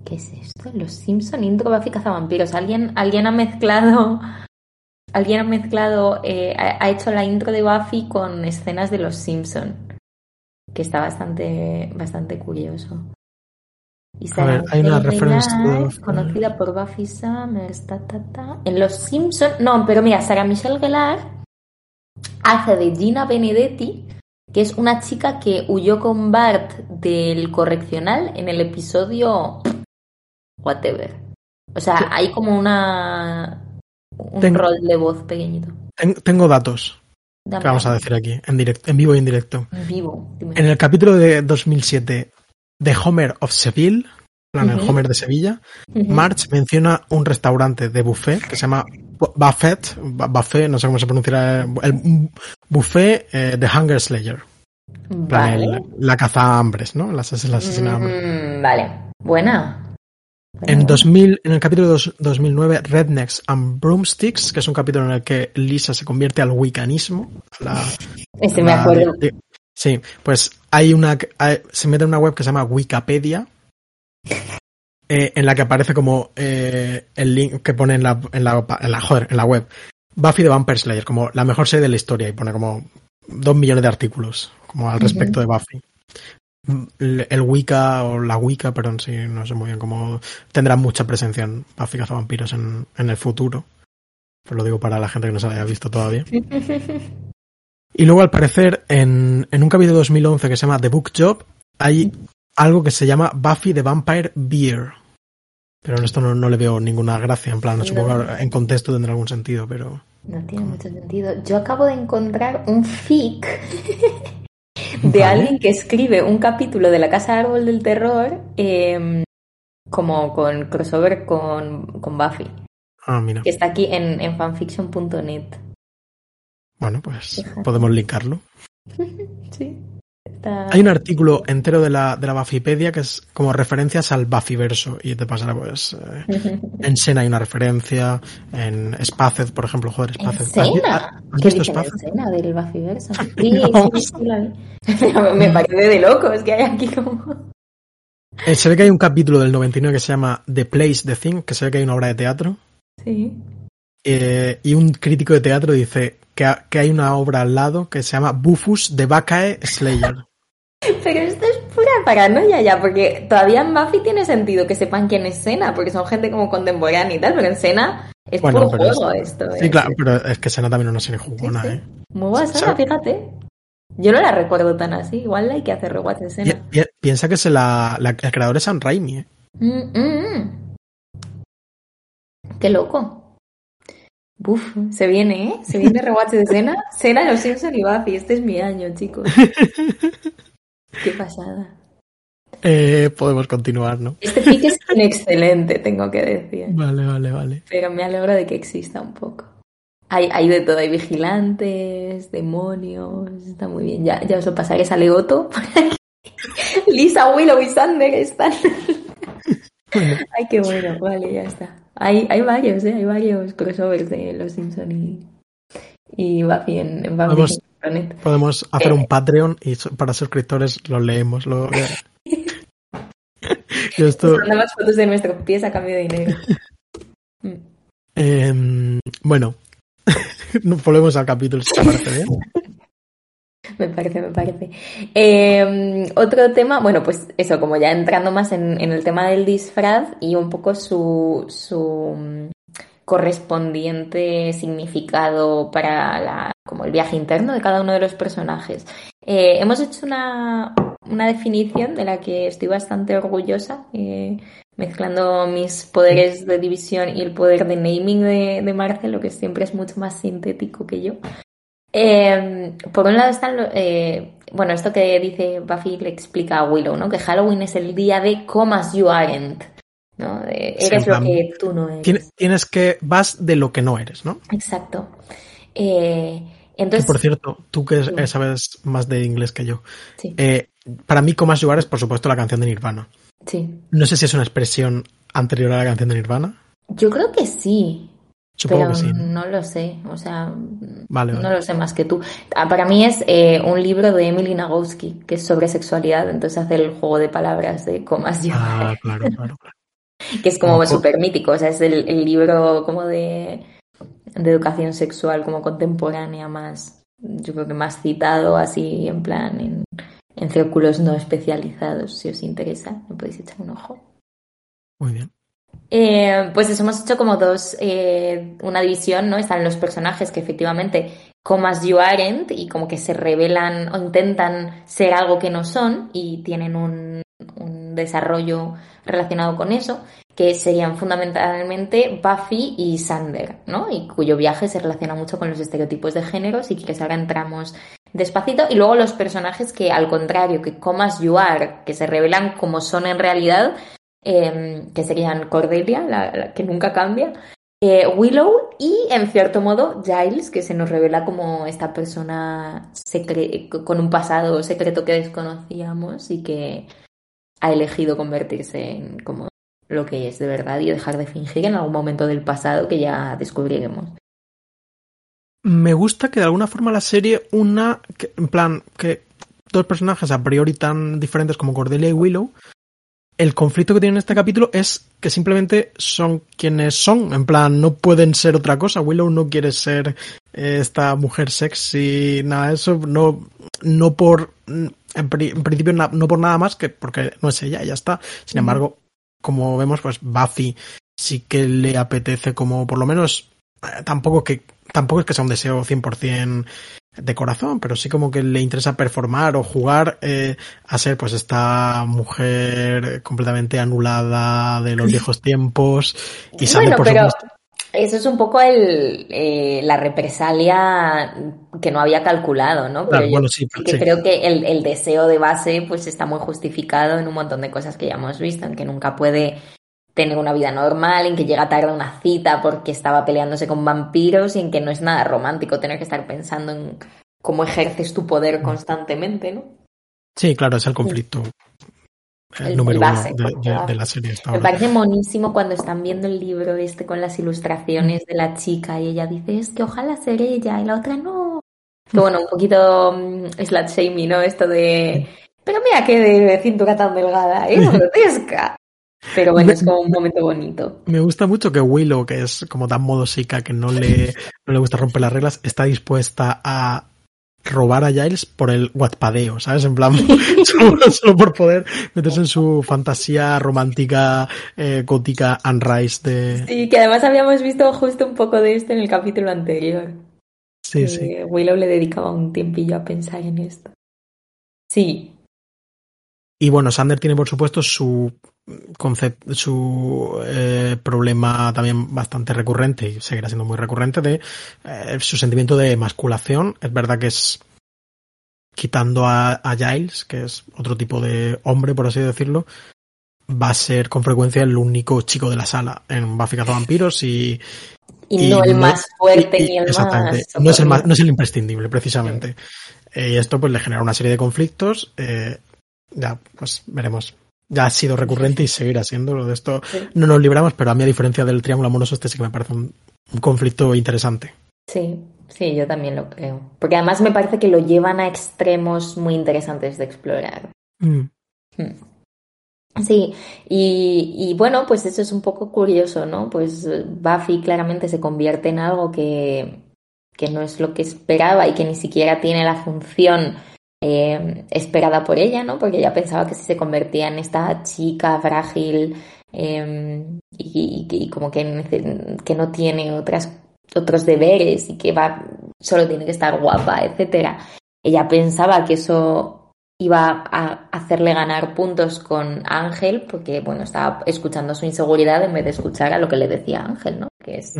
Speaker 2: ¿Qué es esto? Los Simpson Intro Buffy Cazavampiros. Alguien, alguien ha mezclado. Alguien ha mezclado. eh, ha, ha hecho la intro de Buffy con escenas de los Simpson. Que está bastante, bastante curioso. Y
Speaker 1: A ver, hay una referencia
Speaker 2: Gellar, conocida por Buffy Summers, ta, ta, ta. En Los Simpson, no, pero mira, Sarah Michelle Gellar hace de Gina Benedetti, que es una chica que huyó con Bart del correccional en el episodio whatever. O sea,
Speaker 1: Sí.
Speaker 2: hay como una un
Speaker 1: Tengo-
Speaker 2: rol de voz pequeñito.
Speaker 1: Ten- tengo datos
Speaker 2: Dame
Speaker 1: que vamos a decir aquí, en, directo, en vivo y en directo.
Speaker 2: En vivo. dime.
Speaker 1: En el capítulo de 2007 de Homer of Seville, en plan, el
Speaker 2: Ujú.
Speaker 1: Homer de Sevilla. March menciona un restaurante de buffet que se llama Bu- Buffet, Bu- Buffet, no sé cómo se pronunciará, el buffet eh, de Hunger Slayer. Plan,
Speaker 2: Vale.
Speaker 1: el- la caza hambres, ¿no? La, ases- la asesina de hambre.
Speaker 2: Mm, vale. Buena.
Speaker 1: En
Speaker 2: buena.
Speaker 1: 2000, en el capítulo dos- 2009, Rednecks and Broomsticks, que es un capítulo en el que Lisa se convierte al wiccanismo. la-
Speaker 2: Este
Speaker 1: a
Speaker 2: me
Speaker 1: la-
Speaker 2: acuerdo.
Speaker 1: de- sí, pues hay una, hay- se mete en una web que se llama Wikipedia, eh, en la que aparece como eh, el link que pone en la, en la, en la, joder, en la web. Buffy the Vampire Slayer, como la mejor serie de la historia, y pone como dos millones de artículos como al respecto de Buffy. El, Wicca o la Wicca, perdón, sí, no sé muy bien cómo tendrá mucha presencia en Buffy Cazavampiros en, en el futuro. Pues lo digo para la gente que no se la haya visto todavía. Y luego, al parecer, en, en un capítulo de 2011 que se llama The Book Job, hay algo que se llama Buffy the Vampire Beer. Pero en esto no, no le veo ninguna gracia, en plan, supongo que en contexto tendrá algún sentido, pero...
Speaker 2: No tiene mucho sentido. Yo acabo de encontrar un fic de
Speaker 1: Vale.
Speaker 2: alguien que escribe un capítulo de La Casa Árbol del Terror eh, como con crossover con, con Buffy,
Speaker 1: Ah, mira.
Speaker 2: que está aquí en, en fanfiction.net.
Speaker 1: Bueno, pues
Speaker 2: Fíjate.
Speaker 1: podemos linkarlo.
Speaker 2: Sí.
Speaker 1: Hay un artículo entero de la, de la Buffypedia que es como referencias al Buffyverso y te pasará pues eh, en Sena hay una referencia, en Spaced, por ejemplo, joder,
Speaker 2: ¿En
Speaker 1: Spaced. ¿Has vi-
Speaker 2: Sena?
Speaker 1: ¿Has
Speaker 2: ¿Qué
Speaker 1: visto Spaced?
Speaker 2: Sena del Buffyverso? Sí,
Speaker 1: No.
Speaker 2: sí, sí, la vi. Me parece de locos que hay aquí como...
Speaker 1: Eh, se ve que hay un capítulo del 99 que se llama The Place, The Thing, que se ve que hay una obra de teatro
Speaker 2: Sí.
Speaker 1: Eh, y un crítico de teatro dice que, ha- que hay una obra al lado que se llama Bufus de Bacchae Slayer.
Speaker 2: Pero esto es pura paranoia ya, porque todavía en Buffy tiene sentido que sepan quién es Sena, porque son gente como contemporánea y tal, pero en Sena es
Speaker 1: Bueno,
Speaker 2: puro juego
Speaker 1: es-
Speaker 2: esto.
Speaker 1: Sí,
Speaker 2: es-
Speaker 1: claro, pero es que Sena también es una serie
Speaker 2: Sí,
Speaker 1: jugona,
Speaker 2: sí.
Speaker 1: ¿eh?
Speaker 2: Muy
Speaker 1: ¿Sabe?
Speaker 2: fíjate. Yo no la recuerdo tan así, igual hay que hacer rewatch de
Speaker 1: Pi-
Speaker 2: Sena.
Speaker 1: pi- piensa que se la, la- el creador es Sam Raimi, ¿eh?
Speaker 2: Mm, mm, mm. Qué loco. Buf, se viene, ¿eh? Se viene rewatch de Sena. Sena, Los Simpson y Buffy. Este es mi año, chicos. Qué pasada.
Speaker 1: Eh, podemos continuar, ¿no?
Speaker 2: Este fic es un excelente, tengo que decir.
Speaker 1: Vale, vale, vale.
Speaker 2: Pero me alegro de que exista un poco. Hay, hay de todo, hay vigilantes, demonios, está muy bien. Ya, ya os lo pasaré, sale Otto. Lisa, Willow y Sander están. Ay, qué bueno, vale, ya está. Hay, hay varios, ¿eh? Hay varios crossovers de Los Simpson y, y Buffy en, en Buffy. Planet.
Speaker 1: Podemos hacer
Speaker 2: Eh.
Speaker 1: un Patreon y para suscriptores lo leemos. Lo, Yo esto,
Speaker 2: mandamos fotos de nuestros pies a cambio de dinero.
Speaker 1: Em, bueno, no volvemos al capítulo, si te parece bien.
Speaker 2: Me parece, me parece. Eh, otro tema, bueno, pues eso, como ya entrando más en, el tema del disfraz y un poco su, su mm, correspondiente significado para como el viaje interno de cada uno de los personajes. Eh, hemos hecho una, definición de la que estoy bastante orgullosa, eh, mezclando mis poderes de división y el poder de naming de, de Marcelo, que siempre es mucho más sintético que yo. Eh, por un lado están, eh, bueno, esto que dice Buffy le explica a Willow, ¿no? Que Halloween es el día de comas you aren't, ¿no? Eres lo que tú no eres.
Speaker 1: Tienes, que, vas de lo que no eres, ¿no?
Speaker 2: Exacto. Eh,
Speaker 1: Que
Speaker 2: entonces,
Speaker 1: por cierto, tú que
Speaker 2: Sí.
Speaker 1: eh, sabes más de inglés que yo,
Speaker 2: sí,
Speaker 1: eh, para mí Comas Jugar es por supuesto la canción de Nirvana.
Speaker 2: sí.
Speaker 1: No sé si es una expresión anterior a la canción de Nirvana.
Speaker 2: Yo creo que sí,
Speaker 1: Supongo
Speaker 2: pero
Speaker 1: que sí.
Speaker 2: no lo sé, o sea,
Speaker 1: Vale,
Speaker 2: no lo sé más que tú. Ah, Para mí es eh, un libro de Emily Nagoski, que es sobre sexualidad, entonces hace el juego de palabras de comas you
Speaker 1: Ah, claro, claro, claro.
Speaker 2: que es como
Speaker 1: Como-
Speaker 2: súper mítico, o sea, es el, el libro como de, de educación sexual como contemporánea más, yo creo que más citado así en plan en, en círculos no especializados, si os interesa, me podéis echar un ojo.
Speaker 1: Muy bien.
Speaker 2: Eh, pues eso, hemos hecho como dos, eh, una división, ¿no? Están los personajes que efectivamente, comas you aren't, y como que se revelan o intentan ser algo que no son y tienen un, desarrollo relacionado con eso, que serían fundamentalmente Buffy y Sander, ¿no? Y cuyo viaje se relaciona mucho con los estereotipos de género, si quieres ahora entramos despacito, y luego los personajes que al contrario, que comas you are, que se revelan como son en realidad, eh, que serían Cordelia, la, que nunca cambia, eh, Willow y, en cierto modo, Giles, que se nos revela como esta persona con un pasado secreto que desconocíamos y que ha elegido convertirse en como lo que es de verdad y dejar de fingir en algún momento del pasado que ya descubriremos.
Speaker 1: Me gusta que de alguna forma la serie una, en plan, que dos personajes a priori tan diferentes como Cordelia y Willow, el conflicto que tienen en este capítulo es que simplemente son quienes son, en plan, no pueden ser otra cosa. Willow no quiere ser eh, esta mujer sexy, nada eso, no, no por, en, pri- en principio no por nada más que porque no es ella, ya está. Sin embargo, como vemos, pues Buffy sí que le apetece como por lo menos eh, tampoco que tampoco es que sea un deseo 100% de corazón, pero sí como que le interesa performar o jugar eh, a ser pues esta mujer completamente anulada de los viejos tiempos y sabe
Speaker 2: bueno,
Speaker 1: por
Speaker 2: pero
Speaker 1: supuesto
Speaker 2: eso es un poco el, eh, la represalia que no había calculado, ¿no? Pero
Speaker 1: Claro,
Speaker 2: yo
Speaker 1: bueno, sí,
Speaker 2: sí que
Speaker 1: sí.
Speaker 2: creo que el, el deseo de base pues está muy justificado en un montón de cosas que ya hemos visto, en que nunca puede tener una vida normal, en que llega tarde a una cita porque estaba peleándose con vampiros y en que no es nada romántico tener que estar pensando en cómo ejerces tu poder constantemente, ¿no?
Speaker 1: Sí, claro, es el conflicto el,
Speaker 2: El-
Speaker 1: número
Speaker 2: base,
Speaker 1: uno de, de-
Speaker 2: claro.
Speaker 1: de la serie.
Speaker 2: Me parece monísimo cuando están viendo el libro este con las ilustraciones de la chica y ella dice, es que ojalá ser ella y la otra no. Que bueno, un poquito mm, slut shaming, ¿no? Esto de, pero mira qué de cintura tan delgada, ¿eh? Grotesca. Pero bueno, es como un momento bonito.
Speaker 1: Me gusta mucho que Willow, que es como tan modosica, que no le, no le gusta romper las reglas, está dispuesta a robar a Giles por el guatpadeo, ¿sabes? En plan, solo, solo por poder meterse en su fantasía romántica, eh, gótica, Unrise de...
Speaker 2: Sí, que además habíamos visto justo un poco de esto en el capítulo anterior.
Speaker 1: Sí, sí.
Speaker 2: Willow le dedicaba un tiempillo a pensar en esto. Sí,
Speaker 1: Y bueno, Sander tiene por supuesto su concepto, su eh, problema también bastante recurrente y seguirá siendo muy recurrente de eh, su sentimiento de masculación. Es verdad que es quitando a, a Giles, que es otro tipo de hombre, por así decirlo, va a ser con frecuencia el único chico de la sala en Buffy Vampiros y,
Speaker 2: y, no el más fuerte
Speaker 1: y-
Speaker 2: ni el
Speaker 1: exactamente.
Speaker 2: más...
Speaker 1: No es el más, no es el imprescindible, precisamente. Eh, y esto pues le genera una serie de conflictos. eh, ya, pues veremos. Ya ha sido recurrente y seguirá siendo. Lo de esto
Speaker 2: Sí.
Speaker 1: no nos libramos, pero a mí, a diferencia del triángulo amoroso, este sí que me parece un, un conflicto interesante.
Speaker 2: Sí, sí, yo también lo creo. Porque además me parece que lo llevan a extremos muy interesantes de explorar.
Speaker 1: Mm.
Speaker 2: Sí, y, y bueno, pues eso es un poco curioso, ¿no? Pues Buffy claramente se convierte en algo que, que no es lo que esperaba y que ni siquiera tiene la función eh, esperada por ella, ¿no? Porque ella pensaba que si se convertía en esta chica frágil eh, y, y- y como que, que no tiene otras, otros deberes y que va, solo tiene que estar guapa, etcétera. Ella pensaba que eso iba a hacerle ganar puntos con Ángel porque, bueno, estaba escuchando su inseguridad en vez de escuchar a lo que le decía Ángel, ¿no? Que es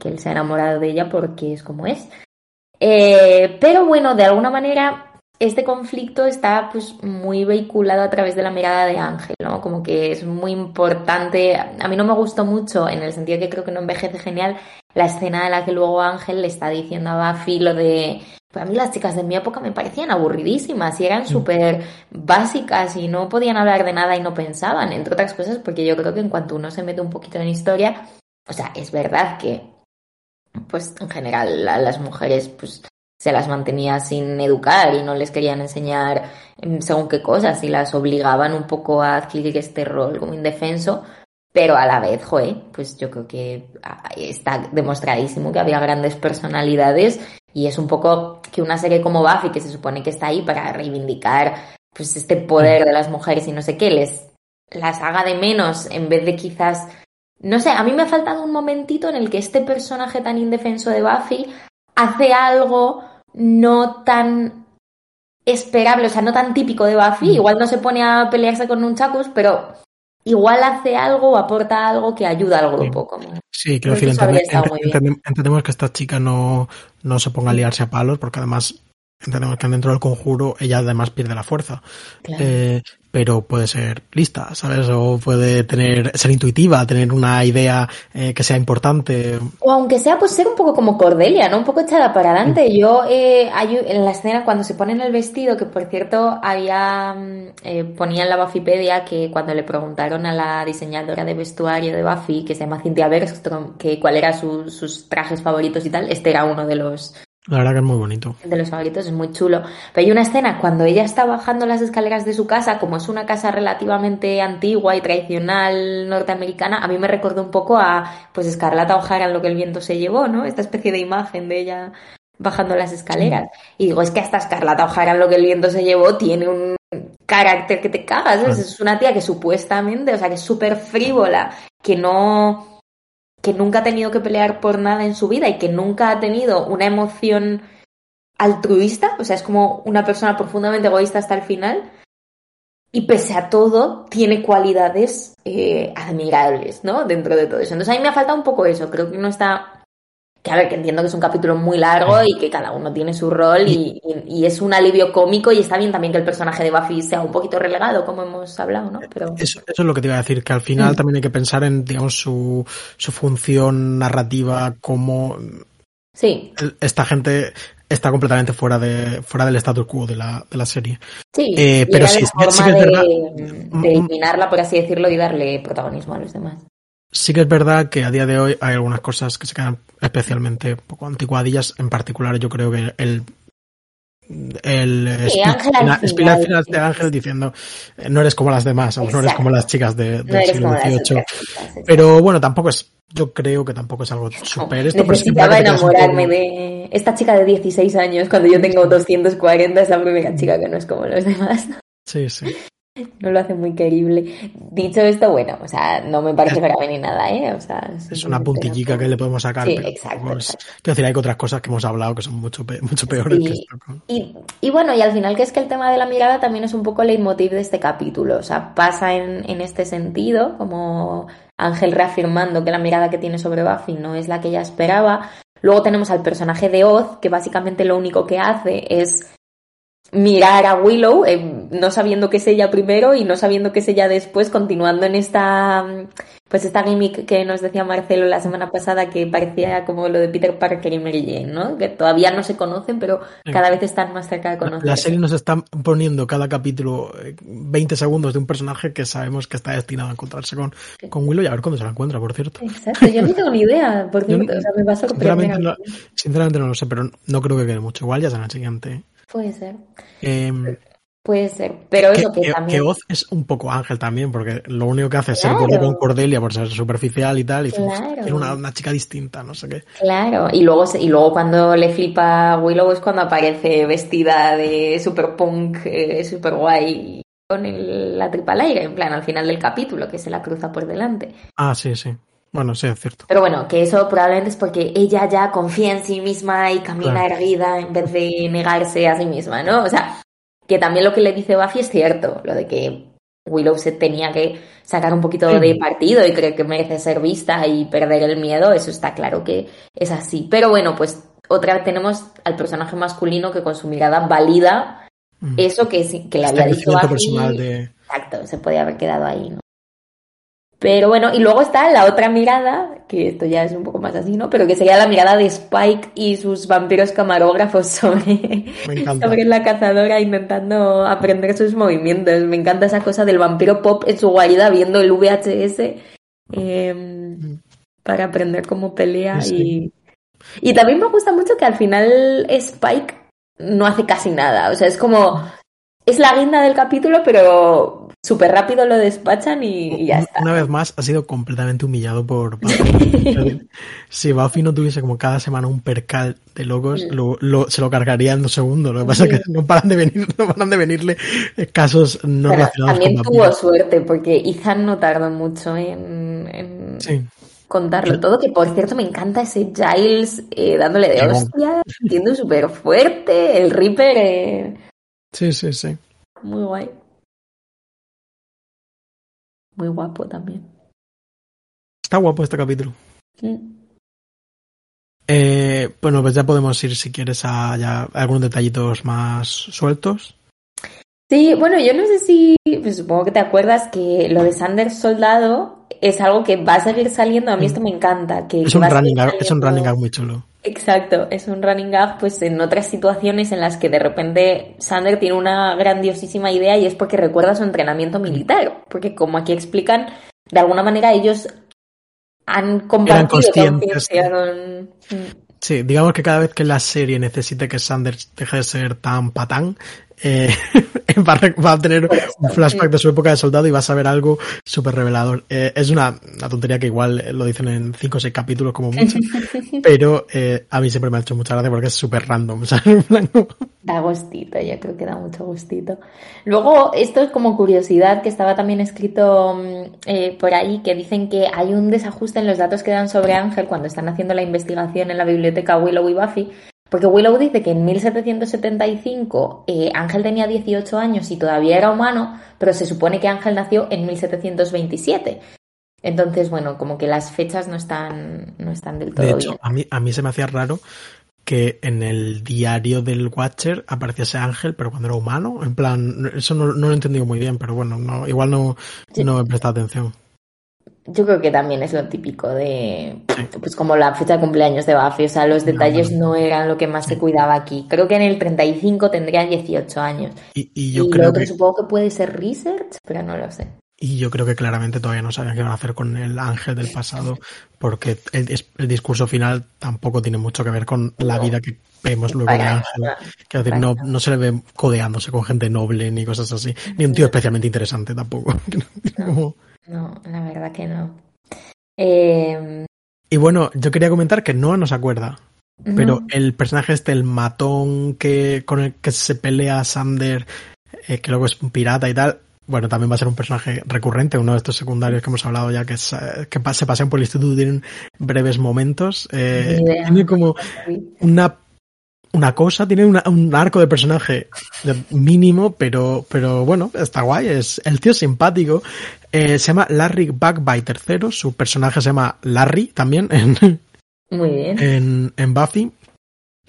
Speaker 2: que él se ha enamorado de ella porque es como es. Eh, pero bueno, de alguna manera este conflicto está pues muy vehiculado a través de la mirada de Ángel, ¿no? Como que es muy importante. A mí no me gustó mucho, en el sentido que creo que no envejece genial, la escena en la que luego Ángel le está diciendo a Buffy lo de. Pues a mí las chicas de mi época me parecían aburridísimas y eran súper básicas y no podían hablar de nada y no pensaban, entre otras cosas, porque yo creo que en cuanto uno se mete un poquito en historia, o sea, es verdad que, pues en general, a las mujeres, pues se las mantenía sin educar y no les querían enseñar mm, según qué cosas y las obligaban un poco a adquirir este rol como indefenso, pero a la vez, joe, pues yo creo que ah, está demostradísimo que había grandes personalidades y es un poco que una serie como Buffy, que se supone que está ahí para reivindicar pues este poder de las mujeres y no sé qué, les las haga de menos en vez de quizás no sé, a mí me ha faltado un momentito en el que este personaje tan indefenso de Buffy hace algo no tan esperable, o sea, no tan típico de Buffy.
Speaker 1: Mm.
Speaker 2: Igual no se pone a pelearse con un chacus, pero igual hace algo o aporta algo que ayuda al grupo. Como...
Speaker 1: Sí, quiero decir, entende- entendemos que esta chica no, no se ponga a liarse a palos, porque además entendemos que dentro del conjuro ella además pierde la fuerza.
Speaker 2: Claro.
Speaker 1: Eh, pero puede ser lista, ¿sabes? O puede tener, ser intuitiva, tener una idea eh, que sea importante.
Speaker 2: O aunque sea, pues ser un poco como Cordelia, ¿no? Un poco echada para adelante. Yo, eh, hay, en la escena cuando se ponen el vestido, que por cierto, había, mm, eh, ponía en la Buffypedia que cuando le preguntaron a la diseñadora de vestuario de Buffy, que se llama Cynthia Bergstrom, que cuál era su- sus trajes favoritos y tal, este era uno de los,
Speaker 1: La verdad que es muy bonito.
Speaker 2: de los favoritos, es muy chulo. Pero hay una escena cuando ella está bajando las escaleras de su casa, como es una casa relativamente antigua y tradicional norteamericana, a mí me recordó un poco a pues Escarlata O'Hara en lo que el viento se llevó, ¿no? Esta especie de imagen de ella bajando las escaleras. Y digo, es que hasta Escarlata O'Hara en lo que el viento se llevó tiene un carácter que te cagas.
Speaker 1: Claro.
Speaker 2: Es una tía que supuestamente, o sea, que es súper frívola, que no que nunca ha tenido que pelear por nada en su vida y que nunca ha tenido una emoción altruista, o sea, es como una persona profundamente egoísta hasta el final, y pese a todo tiene cualidades eh, admirables, ¿no? Dentro de todo eso. Entonces a mí me ha faltado un poco eso, creo que no está... Que a ver, que entiendo que es un capítulo muy largo y que cada uno tiene su rol y, y, es un alivio cómico y está bien también que el personaje de Buffy sea un poquito relegado, como hemos hablado, ¿no? Pero...
Speaker 1: Eso, eso es lo que te iba a decir, que al final mm. también hay que pensar en, digamos, su, su función narrativa como...
Speaker 2: Sí.
Speaker 1: Esta gente está completamente fuera de fuera del status quo de la, de la serie.
Speaker 2: Sí, eh, pero sí, forma de, de, mm, eliminarla, por así decirlo, y darle protagonismo a los demás.
Speaker 1: Sí que es verdad que a día de hoy hay algunas cosas que se quedan especialmente poco anticuadillas. En particular, yo creo que el el
Speaker 2: sí, final,
Speaker 1: de Ángel diciendo eh, no eres como las demás, o no eres como las chicas de, del siglo XVIII. Pero bueno, tampoco es yo creo que tampoco es algo súper esto.
Speaker 2: Necesitaba enamorarme de esta chica de 16 años cuando yo tengo 240, es la primera chica que no es como los demás.
Speaker 1: Sí, sí.
Speaker 2: No lo hace muy querible. Dicho esto, bueno, o sea, no me parece grave ni nada, ¿eh? O sea,
Speaker 1: es una puntillica que le podemos sacar.
Speaker 2: Sí, exacto,
Speaker 1: quiero decir, hay otras cosas que hemos hablado que son mucho, mucho peores que esto.
Speaker 2: Y, y, bueno, y al final que es que el tema de la mirada también es un poco el leitmotiv de este capítulo. O sea, pasa en, en este sentido, como Ángel reafirmando que la mirada que tiene sobre Buffy no es la que ella esperaba. Luego tenemos al personaje de Oz, que básicamente lo único que hace es mirar a Willow, eh, no sabiendo que es ella primero y no sabiendo que es ella después, continuando en esta, pues esta gimmick que nos decía Marcelo la semana pasada, que parecía como lo de Peter Parker y Mary Jane, ¿no? Que todavía no se conocen, pero cada vez están más cerca de conocerse.
Speaker 1: La serie nos está poniendo cada capítulo 20 eh, segundos de un personaje que sabemos que está destinado a encontrarse con, con Willow y a ver cuándo se la encuentra, por cierto.
Speaker 2: Exacto, yo no tengo ni idea, por cierto, o sea, me va a
Speaker 1: Sinceramente, no, sinceramente no lo sé, pero no creo que quede mucho. Igual ya en el siguiente.
Speaker 2: Puede ser.
Speaker 1: Eh,
Speaker 2: Puede ser, pero eso que, que, también...
Speaker 1: Que Oz es un poco ángel también, porque lo único que hace es ser con Cordelia por ser superficial y tal, y claro. una, una, chica distinta, no sé qué.
Speaker 2: Claro, y luego, y luego cuando le flipa Willow es cuando aparece vestida de super punk, eh, super guay, con el, la tripa al aire, en plan, al final del capítulo, que se la cruza por delante.
Speaker 1: Ah, sí, sí. Bueno, sí, es cierto.
Speaker 2: Pero bueno, que eso probablemente es porque ella ya confía en sí misma y camina erguida en vez de negarse a sí misma, ¿no? O sea, que también lo que le dice Buffy es cierto, lo de que Willow se tenía que sacar un poquito de partido y cree que merece ser vista y perder el miedo, eso está claro que es así. Pero bueno, pues otra vez tenemos al personaje masculino que con su mirada valida eso que, que le había dicho Buffy. Exacto, se podía haber quedado ahí, ¿no? Pero bueno, y luego está la otra mirada, que esto ya es un poco más así, ¿no? Pero que sería la mirada de Spike y sus vampiros camarógrafos sobre, sobre la cazadora intentando aprender sus movimientos. Me encanta esa cosa del vampiro pop en su guarida viendo el VHS em, para aprender cómo pelea y... Y también me gusta mucho que al final Spike no hace casi nada. O sea, es como... Es la guinda del capítulo, pero súper rápido lo despachan y, ya está.
Speaker 1: Una vez más ha sido completamente humillado por si Buffy no tuviese como cada semana un percal de locos, lo, se lo cargaría en dos segundos. Lo que pasa es que no paran de venir, no paran de venirle casos no relacionados
Speaker 2: También tuvo suerte porque Ethan no tardó mucho en, contarlo todo, que por cierto me encanta ese Giles eh, dándole de hostia, siendo súper fuerte, el Reaper. Eh,
Speaker 1: sí, sí, sí.
Speaker 2: Muy guay. Muy guapo también.
Speaker 1: Está guapo este capítulo. Eh, bueno, pues ya podemos ir si quieres a ya algunos detallitos más sueltos.
Speaker 2: Sí, bueno, yo no sé si, pues supongo que te acuerdas que lo de Sanders Soldado es algo que va a seguir saliendo. A mí esto me encanta. Que,
Speaker 1: es, un running gag, es un running gag muy chulo.
Speaker 2: Exacto, es un running gag pues en otras situaciones en las que de repente Sander tiene una grandiosísima idea y es porque recuerda su entrenamiento militar, porque como aquí explican, de alguna manera ellos han compartido
Speaker 1: Sí, digamos que cada vez que la serie necesite que Sanders deje de ser tan patán, eh, va, a, va, a, tener un flashback de su época de soldado y va a saber algo súper revelador. Eh, es una, una, tontería que igual lo dicen en 5 o 6 capítulos como mucho, pero eh, a mí siempre me ha hecho mucha gracia porque es súper random. ¿sabes?
Speaker 2: Da gustito, yo creo que da mucho gustito. Luego, esto es como curiosidad que estaba también escrito mm, eh, por ahí, que dicen que hay un desajuste en los datos que dan sobre Ángel cuando están haciendo la investigación en la biblioteca Willow y Buffy, porque Willow dice que en 1775 eh, Ángel tenía 18 años y todavía era humano, pero se supone que Ángel nació en 1727. Entonces, bueno, como que las fechas no están, no están del todo
Speaker 1: de hecho,
Speaker 2: bien.
Speaker 1: A mí, a mí se me hacía raro que en el diario del Watcher apareciese Ángel, pero cuando era humano, en plan, eso no, no lo he entendido muy bien, pero bueno, no, igual no, no he prestado atención.
Speaker 2: Yo creo que también es lo típico de, pues como la fecha de cumpleaños de Buffy, o sea, los detalles no, no eran lo que más se cuidaba aquí. Creo que en el 35 tendría 18 años.
Speaker 1: Y, y yo
Speaker 2: y
Speaker 1: creo
Speaker 2: lo otro
Speaker 1: que,
Speaker 2: supongo que puede ser research, pero no lo sé.
Speaker 1: y yo creo que claramente todavía no sabían qué iban a hacer con el ángel del pasado, porque el, el discurso final tampoco tiene mucho que ver con la vida que vemos luego de Ángel. Quiero decir, no, no se le ve codeándose con gente noble ni cosas así, ni un tío especialmente interesante tampoco.
Speaker 2: No, la verdad que no. Eh,
Speaker 1: Y bueno, yo quería comentar que Noah no se acuerda, pero el personaje este, el matón que con el que se pelea Sander, eh, que luego es un pirata y tal, bueno, también va a ser un personaje recurrente, uno de estos secundarios que hemos hablado ya, que, es, eh, que se pasean por el instituto, tienen breves momentos. eh, tiene como una, una cosa, tiene una- un arco de personaje mínimo, pero, pero bueno, está guay. Es, el tío es simpático. Eh, se llama Larry Backbiter III. Su personaje se llama Larry también en,
Speaker 2: Muy bien.
Speaker 1: en, en Buffy.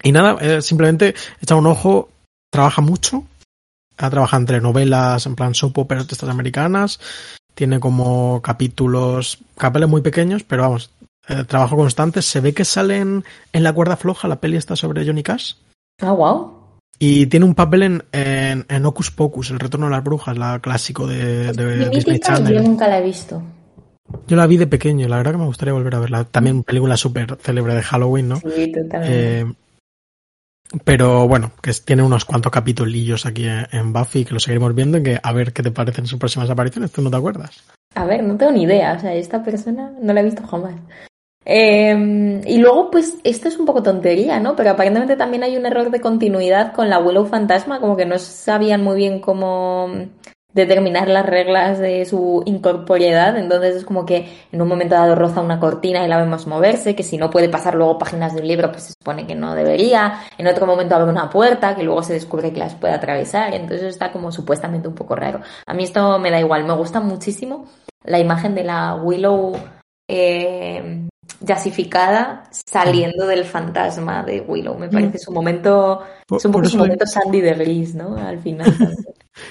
Speaker 1: Y nada, eh, simplemente echa un ojo, trabaja mucho. Ha trabajado entre novelas, en plan soap operas de estas americanas. Tiene como capítulos, papeles muy pequeños, pero vamos, eh, trabajo constante. Se ve que salen en La cuerda floja, la peli está sobre Johnny Cash.
Speaker 2: Ah, wow.
Speaker 1: Y tiene un papel en, en, en Hocus Pocus, El retorno de las brujas, la clásico de, de Disney
Speaker 2: mítica yo
Speaker 1: Channel.
Speaker 2: nunca la he visto.
Speaker 1: Yo la vi de pequeño, la verdad que me gustaría volver a verla. También película súper célebre de Halloween, ¿no?
Speaker 2: Sí, totalmente.
Speaker 1: Eh, pero bueno, que tiene unos cuantos capitulillos aquí en, en Buffy que lo seguiremos viendo y que a ver qué te parecen sus próximas apariciones. ¿Tú no te acuerdas?
Speaker 2: A ver, no tengo ni idea. O sea, esta persona no la he visto jamás. Eh, y luego, pues, esto es un poco tontería, ¿no? Pero aparentemente también hay un error de continuidad con la Willow Fantasma, como que no sabían muy bien cómo determinar las reglas de su incorporeidad. Entonces es como que en un momento dado roza una cortina y la vemos moverse, que si no puede pasar luego páginas de un libro, pues se supone que no debería. En otro momento abre una puerta que luego se descubre que las puede atravesar. Entonces está como supuestamente un poco raro. A mí esto me da igual, me gusta muchísimo la imagen de la Willow eh, yasificada saliendo del fantasma de Willow. Me parece su momento,
Speaker 1: Por-
Speaker 2: es un poco su momento Sandy de Gris, ¿no? Al final.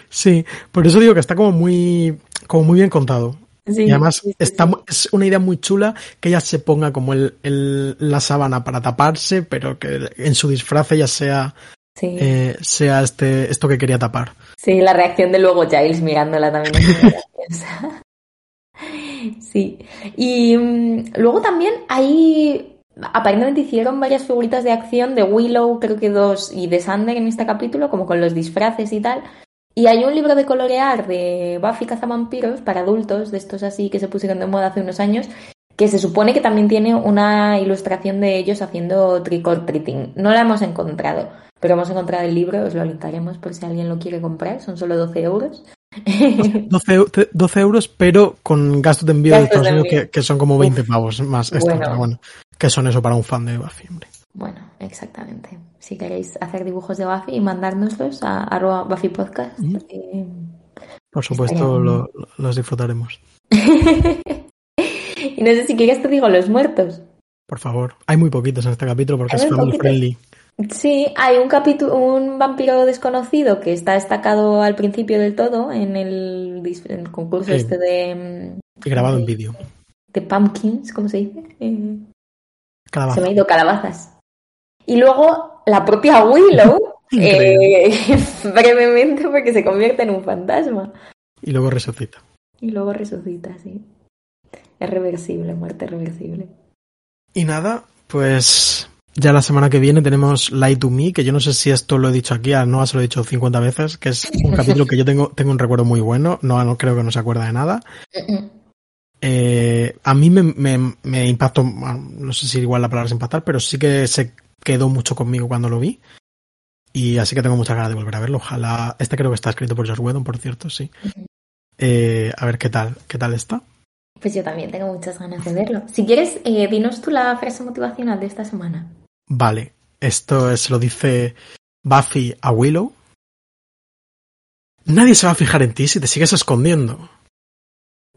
Speaker 1: Sí, por eso digo que está como muy, como muy bien contado.
Speaker 2: Sí,
Speaker 1: y además
Speaker 2: sí, sí,
Speaker 1: está, es una idea muy chula que ella se ponga como el, el- la sábana para taparse, pero que en su disfraz ella sea, eh, sea este, esto que quería tapar.
Speaker 2: Sí, la reacción de luego Giles mirándola también es. Sí. Y mm, luego también hay. Aparentemente hicieron varias figuritas de acción de Willow, creo que dos, y de Sander en este capítulo, como con los disfraces y tal. Y hay un libro de colorear de Buffy Cazavampiros para adultos, de estos así que se pusieron de moda hace unos años, que se supone que también tiene una ilustración de ellos haciendo trick or treating. No la hemos encontrado, pero hemos encontrado el libro, os lo linkaremos por si alguien lo quiere comprar, son solo 12 euros.
Speaker 1: 12, eu- te- 12 euros, pero con gastos de envío de Estados Unidos que, que son como 20 pavos más extra.
Speaker 2: Bueno.
Speaker 1: Que son eso para un fan de Buffy, hombre.
Speaker 2: Bueno, exactamente. Si queréis hacer dibujos de Buffy y mandárnoslos a arroba Buffy Podcast. Eh,
Speaker 1: Por supuesto, lo- los disfrutaremos.
Speaker 2: y no sé si quieres te digo los muertos.
Speaker 1: Por favor. Hay muy poquitos en este capítulo porque es family
Speaker 2: poquitos.
Speaker 1: friendly.
Speaker 2: Sí, hay un capítulo, un vampiro desconocido que está destacado al principio del todo en el, dis- en el concurso este de,
Speaker 1: grabado en
Speaker 2: de,
Speaker 1: vídeo.
Speaker 2: de pumpkins, ¿cómo se dice? Eh,
Speaker 1: Calabaza.
Speaker 2: se me ha ido calabazas. Y luego la propia Willow, eh, brevemente porque se convierte en un fantasma.
Speaker 1: Y luego resucita.
Speaker 2: Y luego resucita, sí. Es reversible, muerte reversible.
Speaker 1: Y nada, pues Ya la semana que viene tenemos Light to Me, que yo no sé si esto lo he dicho aquí, a Noah se lo he dicho 50 veces, que es un capítulo que yo tengo, tengo un recuerdo muy bueno. No creo que no se acuerda de nada. Eh, a mí me, impactó, no sé si igual la palabra es impactar, pero sí que se quedó mucho conmigo cuando lo vi. Y así que tengo muchas ganas de volver a verlo. Ojalá. Este creo que está escrito por Josh Whedon, por cierto, sí. Eh, a ver qué tal, qué tal está.
Speaker 3: Pues yo también tengo muchas ganas de verlo. Si quieres, eh, dinos tú la frase motivacional de esta semana.
Speaker 1: Vale, esto se lo dice Buffy a Willow. Nadie se va a fijar en ti si te sigues escondiendo.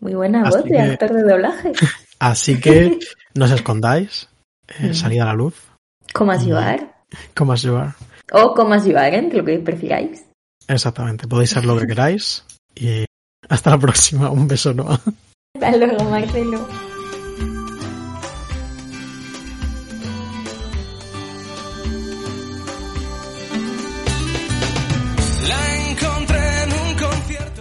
Speaker 3: Muy buena voz de actor de doblaje.
Speaker 1: Así que no os escondáis. Eh, salid a la luz.
Speaker 3: Como as you are.
Speaker 1: Como as you are.
Speaker 3: O como as you are, lo que prefiráis.
Speaker 1: Exactamente, podéis ser lo que queráis. Y hasta la próxima. Un beso, Noah.
Speaker 3: Hasta luego, Marcelo.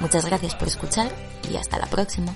Speaker 2: Muchas gracias por escuchar y hasta la próxima.